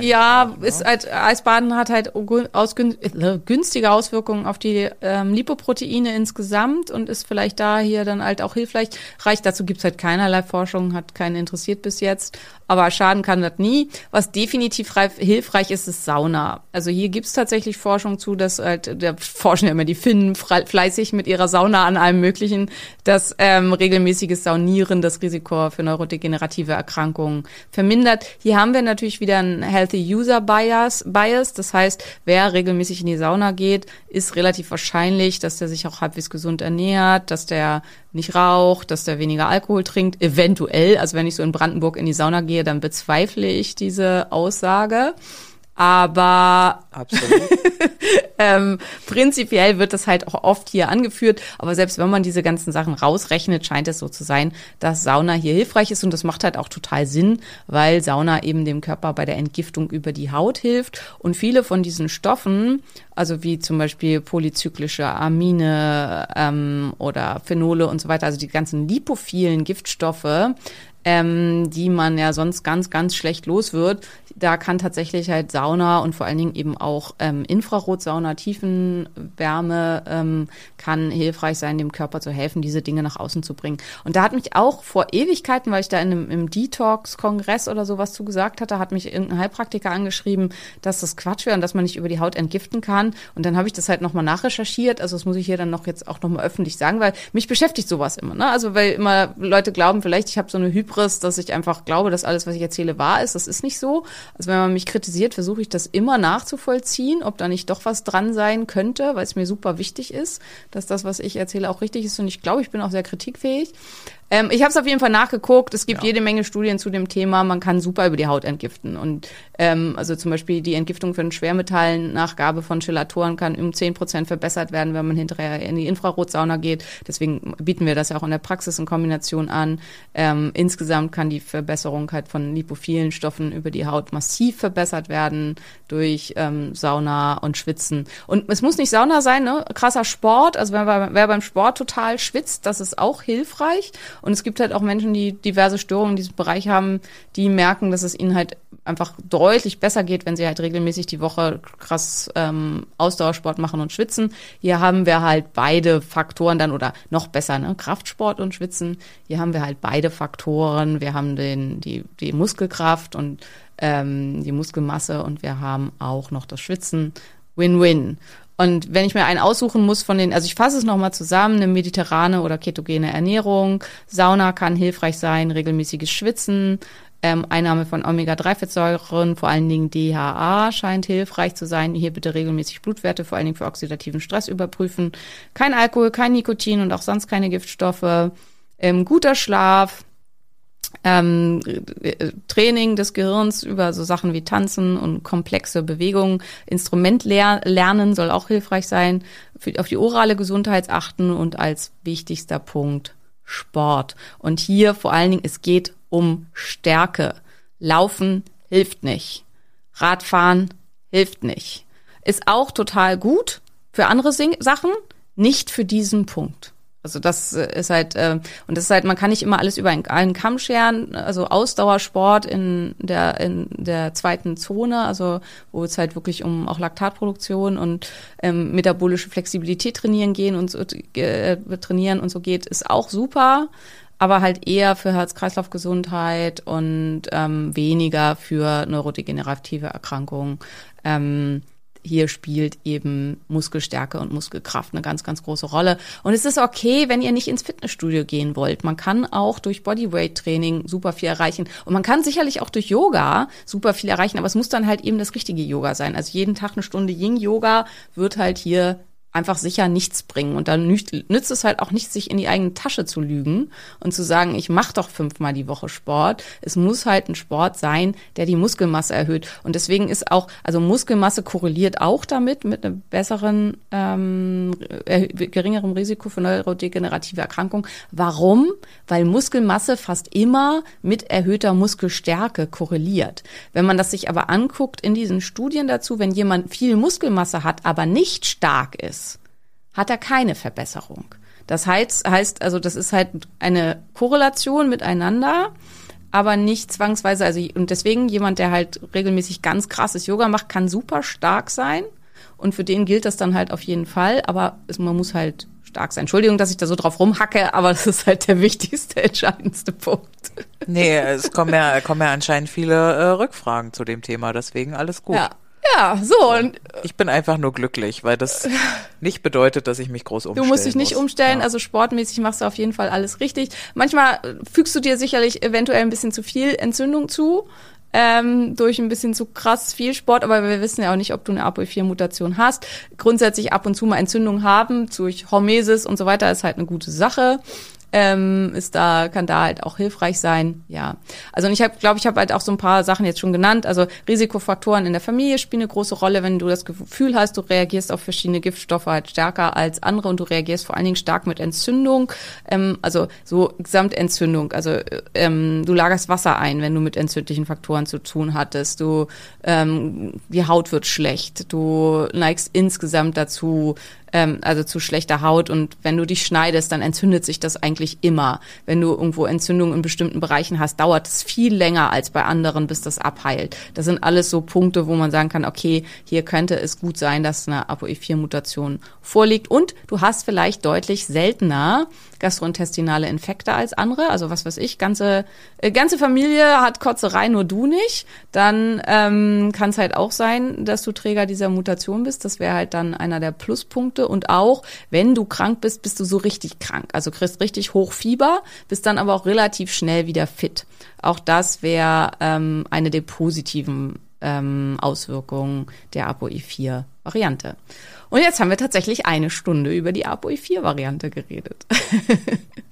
ja, auch, ne? ist halt, Eisbaden hat halt ausgün äh, günstige Auswirkungen auf die ähm, Lipoproteine insgesamt und ist vielleicht da hier dann halt auch hilfreich. Reich dazu gibt's halt keinerlei Forschung, hat keinen interessiert bis jetzt. Aber schaden kann das nie. Was definitiv reif, hilfreich ist, ist Sauna. Also hier gibt's tatsächlich Forschung zu, dass halt, da forschen ja immer die Finnen fleißig mit ihrer Sauna an allem Möglichen, dass ähm, regelmäßiges Saunieren das Risiko für neurodegenerative Erkrankungen vermindert. Hier haben wir natürlich wieder einen Healthy User Bias. Bias. Das heißt, wer regelmäßig in die Sauna geht, ist relativ wahrscheinlich, dass der sich auch halbwegs gesund ernährt, dass der nicht raucht, dass der weniger Alkohol trinkt, eventuell. Also wenn ich so in Brandenburg in die Sauna gehe, dann bezweifle ich diese Aussage. Aber Absolut. ähm, prinzipiell wird das halt auch oft hier angeführt, aber selbst wenn man diese ganzen Sachen rausrechnet, scheint es so zu sein, dass Sauna hier hilfreich ist. Und das macht halt auch total Sinn, weil Sauna eben dem Körper bei der Entgiftung über die Haut hilft. Und viele von diesen Stoffen, also wie zum Beispiel polyzyklische Amine ähm, oder Phenole und so weiter, also die ganzen lipophilen Giftstoffe, ähm, die man ja sonst ganz, ganz schlecht los wird. Da kann tatsächlich halt Sauna und vor allen Dingen eben auch ähm, Infrarotsauna, Tiefenwärme ähm, kann hilfreich sein, dem Körper zu helfen, diese Dinge nach außen zu bringen. Und da hat mich auch vor Ewigkeiten, weil ich da in einem, im Detox-Kongress oder sowas zu gesagt hatte, hat mich irgendein Heilpraktiker angeschrieben, dass das Quatsch wäre und dass man nicht über die Haut entgiften kann. Und dann habe ich das halt nochmal nachrecherchiert. Also das muss ich hier dann noch jetzt auch nochmal öffentlich sagen, weil mich beschäftigt sowas immer. Ne? Also weil immer Leute glauben, vielleicht ich habe so eine Hybris, dass ich einfach glaube, dass alles, was ich erzähle, wahr ist. Das ist nicht so. Also wenn man mich kritisiert, versuche ich das immer nachzuvollziehen, ob da nicht doch was dran sein könnte, weil es mir super wichtig ist, dass das, was ich erzähle, auch richtig ist. Und ich glaube, ich bin auch sehr kritikfähig. Ähm, ich habe es auf jeden Fall nachgeguckt. Es gibt ja. jede Menge Studien zu dem Thema. Man kann super über die Haut entgiften. Und ähm, also zum Beispiel die Entgiftung von Schwermetallen, Nachgabe von Chelatoren kann um zehn Prozent verbessert werden, wenn man hinterher in die Infrarotsauna geht. Deswegen bieten wir das ja auch in der Praxis in Kombination an. Ähm, insgesamt kann die Verbesserung halt von lipophilen Stoffen über die Haut massiv verbessert werden durch ähm, Sauna und Schwitzen. Und es muss nicht Sauna sein, ne? Krasser Sport. Also wer, wer beim Sport total schwitzt, das ist auch hilfreich. Und es gibt halt auch Menschen, die diverse Störungen in diesem Bereich haben, die merken, dass es ihnen halt einfach deutlich besser geht, wenn sie halt regelmäßig die Woche krass ähm, Ausdauersport machen und schwitzen. Hier haben wir halt beide Faktoren dann oder noch besser, ne, Kraftsport und Schwitzen. Hier haben wir halt beide Faktoren. Wir haben den die die Muskelkraft und ähm, die Muskelmasse und wir haben auch noch das Schwitzen. Win-win. Und wenn ich mir einen aussuchen muss von den, also ich fasse es nochmal zusammen, eine mediterrane oder ketogene Ernährung, Sauna kann hilfreich sein, regelmäßiges Schwitzen, ähm, Einnahme von Omega-3-Fettsäuren, vor allen Dingen DHA scheint hilfreich zu sein. Hier bitte regelmäßig Blutwerte, vor allen Dingen für oxidativen Stress überprüfen. Kein Alkohol, kein Nikotin und auch sonst keine Giftstoffe. Ähm, guter Schlaf, ähm, Training des Gehirns über so Sachen wie Tanzen und komplexe Bewegungen, Instrument lernen soll auch hilfreich sein, für, auf die orale Gesundheit achten und als wichtigster Punkt Sport. Und hier vor allen Dingen, es geht um Stärke. Laufen hilft nicht. Radfahren hilft nicht. Ist auch total gut für andere Sachen, nicht für diesen Punkt. Also das äh, ist halt, äh, und das ist halt, man kann nicht immer alles über einen, einen Kamm scheren. Also Ausdauersport in der, in der zweiten Zone, also wo es halt wirklich um auch Laktatproduktion und ähm, metabolische Flexibilität trainieren gehen und so, äh, trainieren und so geht, ist auch super, aber halt eher für Herz-Kreislauf-Gesundheit und ähm, weniger für neurodegenerative Erkrankungen. Ähm, hier spielt eben Muskelstärke und Muskelkraft eine ganz, ganz große Rolle. Und es ist okay, wenn ihr nicht ins Fitnessstudio gehen wollt. Man kann auch durch Bodyweight-Training super viel erreichen. Und man kann sicherlich auch durch Yoga super viel erreichen, aber es muss dann halt eben das richtige Yoga sein. Also jeden Tag eine Stunde Yin-Yoga wird halt hier einfach sicher nichts bringen. Und dann nützt es halt auch nicht, sich in die eigene Tasche zu lügen und zu sagen, ich mache doch fünfmal die Woche Sport. Es muss halt ein Sport sein, der die Muskelmasse erhöht. Und deswegen ist auch, also Muskelmasse korreliert auch damit, mit einem besseren, ähm, geringerem Risiko für neurodegenerative Erkrankungen. Warum? Weil Muskelmasse fast immer mit erhöhter Muskelstärke korreliert. Wenn man das sich aber anguckt in diesen Studien dazu, wenn jemand viel Muskelmasse hat, aber nicht stark ist, hat er keine Verbesserung. Das heißt, heißt, also das ist halt eine Korrelation miteinander, aber nicht zwangsweise, also und deswegen jemand, der halt regelmäßig ganz krasses Yoga macht, kann super stark sein und für den gilt das dann halt auf jeden Fall, aber es, man muss halt stark sein. Entschuldigung, dass ich da so drauf rumhacke, aber das ist halt der wichtigste, entscheidendste Punkt. Nee, es kommen ja, kommen ja anscheinend viele äh, Rückfragen zu dem Thema, deswegen alles gut. Ja, ja, so. Und ich bin einfach nur glücklich, weil das nicht bedeutet, dass ich mich groß umstellen Du musst dich nicht muss. umstellen, Ja. also sportmäßig machst du auf jeden Fall alles richtig. Manchmal äh, fügst du dir sicherlich eventuell ein bisschen zu viel Entzündung zu. Ähm, durch ein bisschen zu krass viel Sport, aber wir wissen ja auch nicht, ob du eine ApoE4-Mutation hast. Grundsätzlich ab und zu mal Entzündung haben durch Hormesis und so weiter ist halt eine gute Sache ähm, ist da kann da halt auch hilfreich sein. Ja, also und ich habe, glaube ich, habe halt auch so ein paar Sachen jetzt schon genannt. Also Risikofaktoren in der Familie spielen eine große Rolle, wenn du das Gefühl hast, du reagierst auf verschiedene Giftstoffe halt stärker als andere und du reagierst vor allen Dingen stark mit Entzündung. Ähm, also so Gesamtentzündung. Also ähm, du lagerst Wasser ein, wenn du mit entzündlichen Faktoren zu tun hattest. Du ähm, die Haut wird schlecht. Du neigst insgesamt dazu, ähm, also zu schlechter Haut. Und wenn du dich schneidest, dann entzündet sich das eigentlich immer. Wenn du irgendwo Entzündungen in bestimmten Bereichen hast, dauert es viel länger als bei anderen, bis das abheilt. Das sind alles so Punkte, wo man sagen kann, okay, hier könnte es gut sein, dass eine ApoE4-Mutation vorliegt. Und du hast vielleicht deutlich seltener gastrointestinale Infekte als andere. Also was weiß ich, ganze, äh, ganze Familie hat Kotzerei, nur du nicht. Dann ähm, kann es halt auch sein, dass du Träger dieser Mutation bist. Das wäre halt dann einer der Pluspunkte Punkte und auch, wenn du krank bist, bist du so richtig krank. Also kriegst richtig hoch Fieber, bist dann aber auch relativ schnell wieder fit. Auch das wäre ähm, eine der positiven ähm, Auswirkungen der ApoE4-Variante. Und jetzt haben wir tatsächlich eine Stunde über die ApoE4-Variante geredet.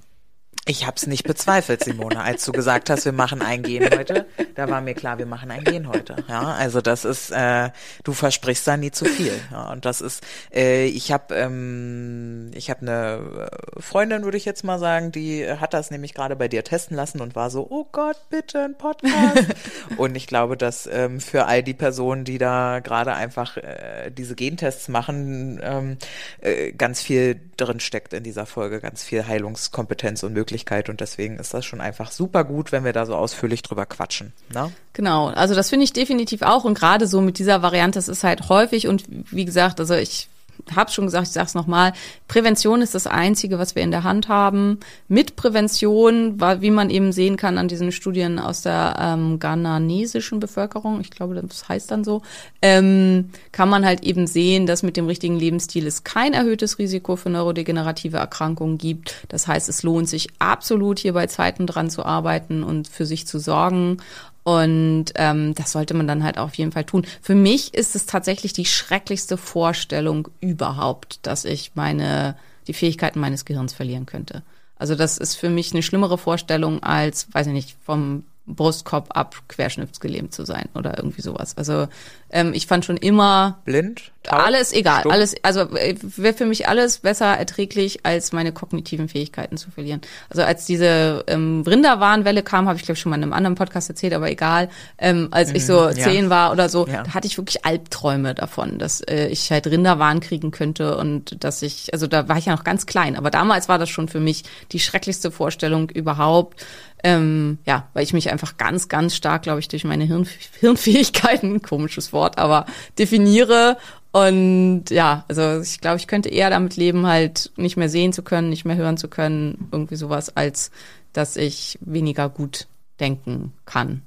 Ich habe es nicht bezweifelt, Simone, als du gesagt hast, wir machen ein Gen heute. Da war mir klar, wir machen ein Gen heute. Ja, also das ist, äh, du versprichst da nie zu viel. Ja, und das ist, äh, ich habe, ähm, ich habe eine Freundin, würde ich jetzt mal sagen, die hat das nämlich gerade bei dir testen lassen und war so, oh Gott, bitte ein Podcast. und ich glaube, dass ähm, für all die Personen, die da gerade einfach äh, diese Gentests machen, ähm, äh, ganz viel drin steckt in dieser Folge, ganz viel Heilungskompetenz und Möglichkeit. Und deswegen ist das schon einfach super gut, wenn wir da so ausführlich drüber quatschen. Ne? Genau, also das finde ich definitiv auch und gerade so mit dieser Variante, das ist halt häufig und wie gesagt, also ich habe schon gesagt, ich sage es nochmal, Prävention ist das Einzige, was wir in der Hand haben. Mit Prävention, wie man eben sehen kann an diesen Studien aus der ähm, ghananesischen Bevölkerung, ich glaube, das heißt dann so, ähm, kann man halt eben sehen, dass mit dem richtigen Lebensstil es kein erhöhtes Risiko für neurodegenerative Erkrankungen gibt. Das heißt, es lohnt sich absolut hier bei Zeiten dran zu arbeiten und für sich zu sorgen. Und ähm, das sollte man dann halt auf jeden Fall tun. Für mich ist es tatsächlich die schrecklichste Vorstellung überhaupt, dass ich meine die Fähigkeiten meines Gehirns verlieren könnte. Also das ist für mich eine schlimmere Vorstellung als, weiß ich nicht, vom Brustkorb ab querschnittsgelähmt zu sein oder irgendwie sowas. Also ähm, ich fand schon immer Blind, taub, alles egal, stumm? alles also äh, wäre für mich alles besser erträglich als meine kognitiven Fähigkeiten zu verlieren. Also als diese ähm, Rinderwarnwelle kam, habe ich glaube ich schon mal in einem anderen Podcast erzählt, aber egal. Ähm, als ich so Mhm, ja. zehn war oder so, Ja. da hatte ich wirklich Albträume davon, dass äh, ich halt Rinderwahn kriegen könnte und dass ich, also da war ich ja noch ganz klein, aber damals war das schon für mich die schrecklichste Vorstellung überhaupt. Ähm, ja, weil ich mich einfach ganz, ganz stark, glaube ich, durch meine Hirn, Hirnfähigkeiten, komisches Wort, aber definiere. Und ja, also ich glaube, ich könnte eher damit leben, halt nicht mehr sehen zu können, nicht mehr hören zu können, irgendwie sowas, als dass ich weniger gut denken kann.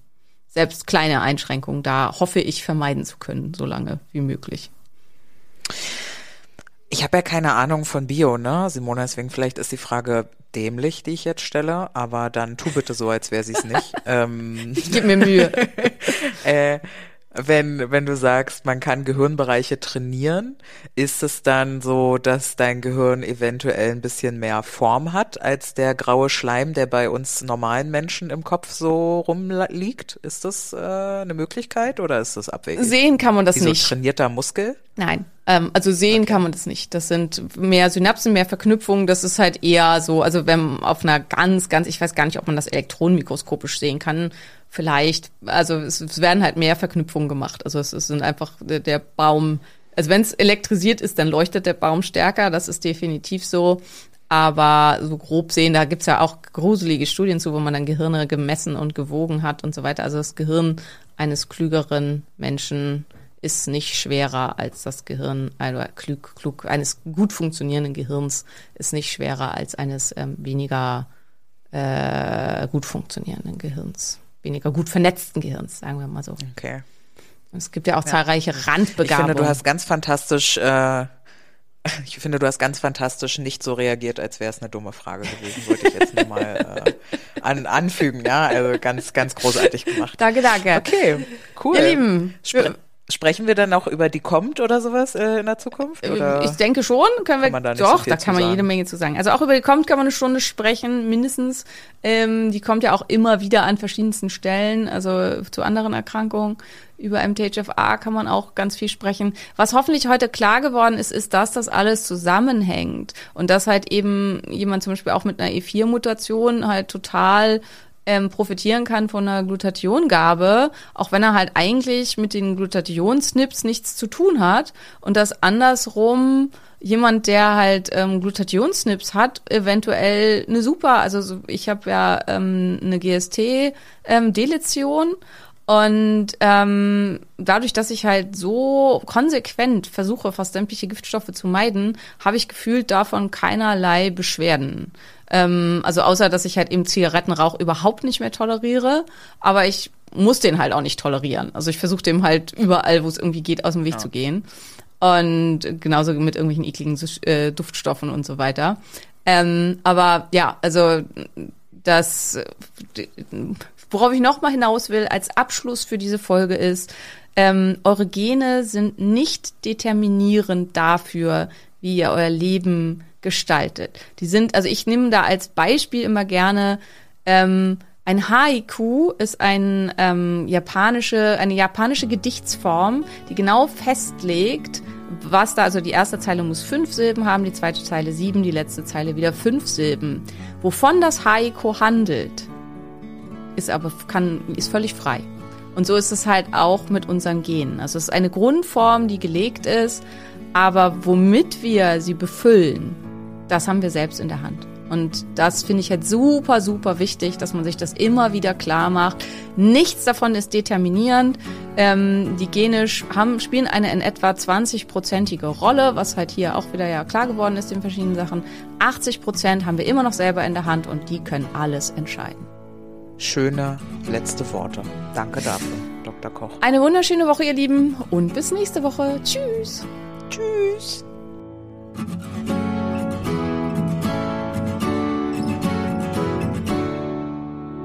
Selbst kleine Einschränkungen da hoffe ich vermeiden zu können, so lange wie möglich. Ich habe ja keine Ahnung von Bio, ne, Simone, deswegen vielleicht ist die Frage dämlich, die ich jetzt stelle, aber dann tu bitte so, als wäre sie es nicht. ähm, Ich gebe mir Mühe. äh, wenn, wenn du sagst, man kann Gehirnbereiche trainieren, ist es dann so, dass dein Gehirn eventuell ein bisschen mehr Form hat als der graue Schleim, der bei uns normalen Menschen im Kopf so rumliegt? Ist das äh, eine Möglichkeit oder ist das abwegig? Sehen kann man das Wie so nicht. trainierter Muskel? Nein, ähm, also sehen kann man das nicht. Das sind mehr Synapsen, mehr Verknüpfungen. Das ist halt eher so, also wenn auf einer ganz, ganz, ich weiß gar nicht, ob man das elektronenmikroskopisch sehen kann. Vielleicht, also es, es werden halt mehr Verknüpfungen gemacht. Also es, es sind einfach der, der Baum. Also wenn es elektrisiert ist, dann leuchtet der Baum stärker. Das ist definitiv so. Aber so grob sehen, da gibt's ja auch gruselige Studien zu, wo man dann Gehirne gemessen und gewogen hat und so weiter. Also das Gehirn eines klügeren Menschen ist nicht schwerer als das Gehirn, also klug, klug, eines gut funktionierenden Gehirns ist nicht schwerer als eines ähm, weniger äh, gut funktionierenden Gehirns, weniger gut vernetzten Gehirns, sagen wir mal so. Okay. Es gibt ja auch zahlreiche Ich Randbegabungen. finde, du hast ganz fantastisch, äh, ich finde, du hast ganz fantastisch nicht so reagiert, als wäre es eine dumme Frage gewesen, wollte ich jetzt nur mal äh, an, anfügen, ja, also ganz, ganz großartig gemacht. danke, danke. Okay, cool. Ihr Lieben, Spre sprechen wir dann auch über die Kommt oder sowas äh, in der Zukunft? Oder? Ich denke schon, können wir Kann man da doch, so da kann man sagen? jede Menge zu sagen. Also auch über die kommt kann man eine Stunde sprechen, mindestens. Ähm, die kommt ja auch immer wieder an verschiedensten Stellen, also zu anderen Erkrankungen. Über MTHFA kann man auch ganz viel sprechen. Was hoffentlich heute klar geworden ist, ist, dass das alles zusammenhängt und dass halt eben jemand zum Beispiel auch mit einer E4-Mutation halt total ähm, profitieren kann von einer Glutathiongabe, auch wenn er halt eigentlich mit den Glutathion-Snips nichts zu tun hat und dass andersrum jemand, der halt ähm, Glutathion-Snips hat, eventuell eine super, also so, ich habe ja ähm, eine GST-Deletion und ähm, dadurch, dass ich halt so konsequent versuche, fast sämtliche Giftstoffe zu meiden, habe ich gefühlt davon keinerlei Beschwerden. Ähm, also außer, dass ich halt eben Zigarettenrauch überhaupt nicht mehr toleriere, aber ich muss den halt auch nicht tolerieren. Also ich versuche dem halt überall, wo es irgendwie geht, aus dem Weg zu gehen. Und genauso mit irgendwelchen ekligen äh, Duftstoffen und so weiter. Ähm, aber ja, also das, worauf ich nochmal hinaus will als Abschluss für diese Folge ist, ähm, eure Gene sind nicht determinierend dafür, wie ihr euer Leben gestaltet. Die sind, also ich nehme da als Beispiel immer gerne ähm, ein Haiku ist ein, ähm, japanische, eine japanische Gedichtsform, die genau festlegt, was da, also die erste Zeile muss fünf Silben haben, die zweite Zeile sieben, die letzte Zeile wieder fünf Silben. Wovon das Haiku handelt, ist aber, kann, ist völlig frei. Und so ist es halt auch mit unseren Genen. Also es ist eine Grundform, die gelegt ist, aber womit wir sie befüllen, das haben wir selbst in der Hand. Und das finde ich halt super, super wichtig, dass man sich das immer wieder klar macht. Nichts davon ist determinierend. Ähm, die Gene haben, spielen eine in etwa 20-prozentige Rolle, was halt hier auch wieder ja klar geworden ist in verschiedenen Sachen. 80 Prozent haben wir immer noch selber in der Hand und die können alles entscheiden. Schöne letzte Worte. Danke dafür, Dr. Koch. Eine wunderschöne Woche, ihr Lieben, und bis nächste Woche. Tschüss. Tschüss.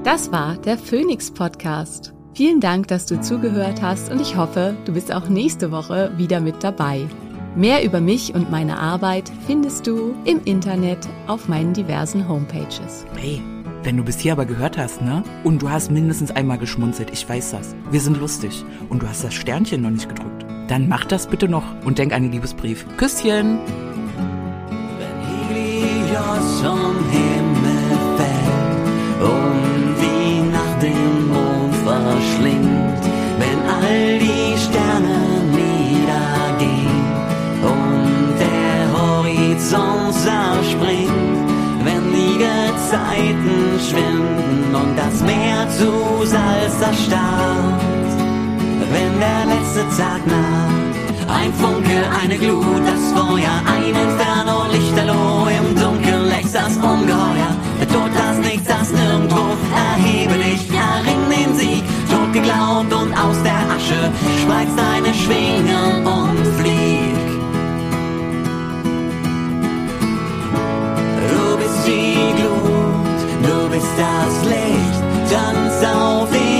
Das war der Phoenix Podcast. Vielen Dank, dass du zugehört hast und ich hoffe, du bist auch nächste Woche wieder mit dabei. Mehr über mich und meine Arbeit findest du im Internet auf meinen diversen Homepages. Hey, wenn du bis hier aber gehört hast, ne? Und du hast mindestens einmal geschmunzelt, ich weiß das. Wir sind lustig. Und du hast das Sternchen noch nicht gedrückt. Dann mach das bitte noch und denk an den Liebesbrief. Küsschen! Wenn Helios vom Himmel fällt und wie nach dem Mond verschlingt, wenn all die Sterne niedergehen und der Horizont zerspringt, wenn die Gezeiten schwinden und das Meer zu Salz erstarrt, wenn der letzte Tag naht, ein Funke, eine Glut, das Feuer, ein Inferno, Lichterloh, im Dunkeln lächst das Ungeheuer, der Tod, das Nichts, das Nirgendwo, erhebe dich, erring den Sieg, tot geglaubt und aus der Asche, spreiz deine Schwingen und flieg. Du bist die Glut, du bist das Licht, tanz auf den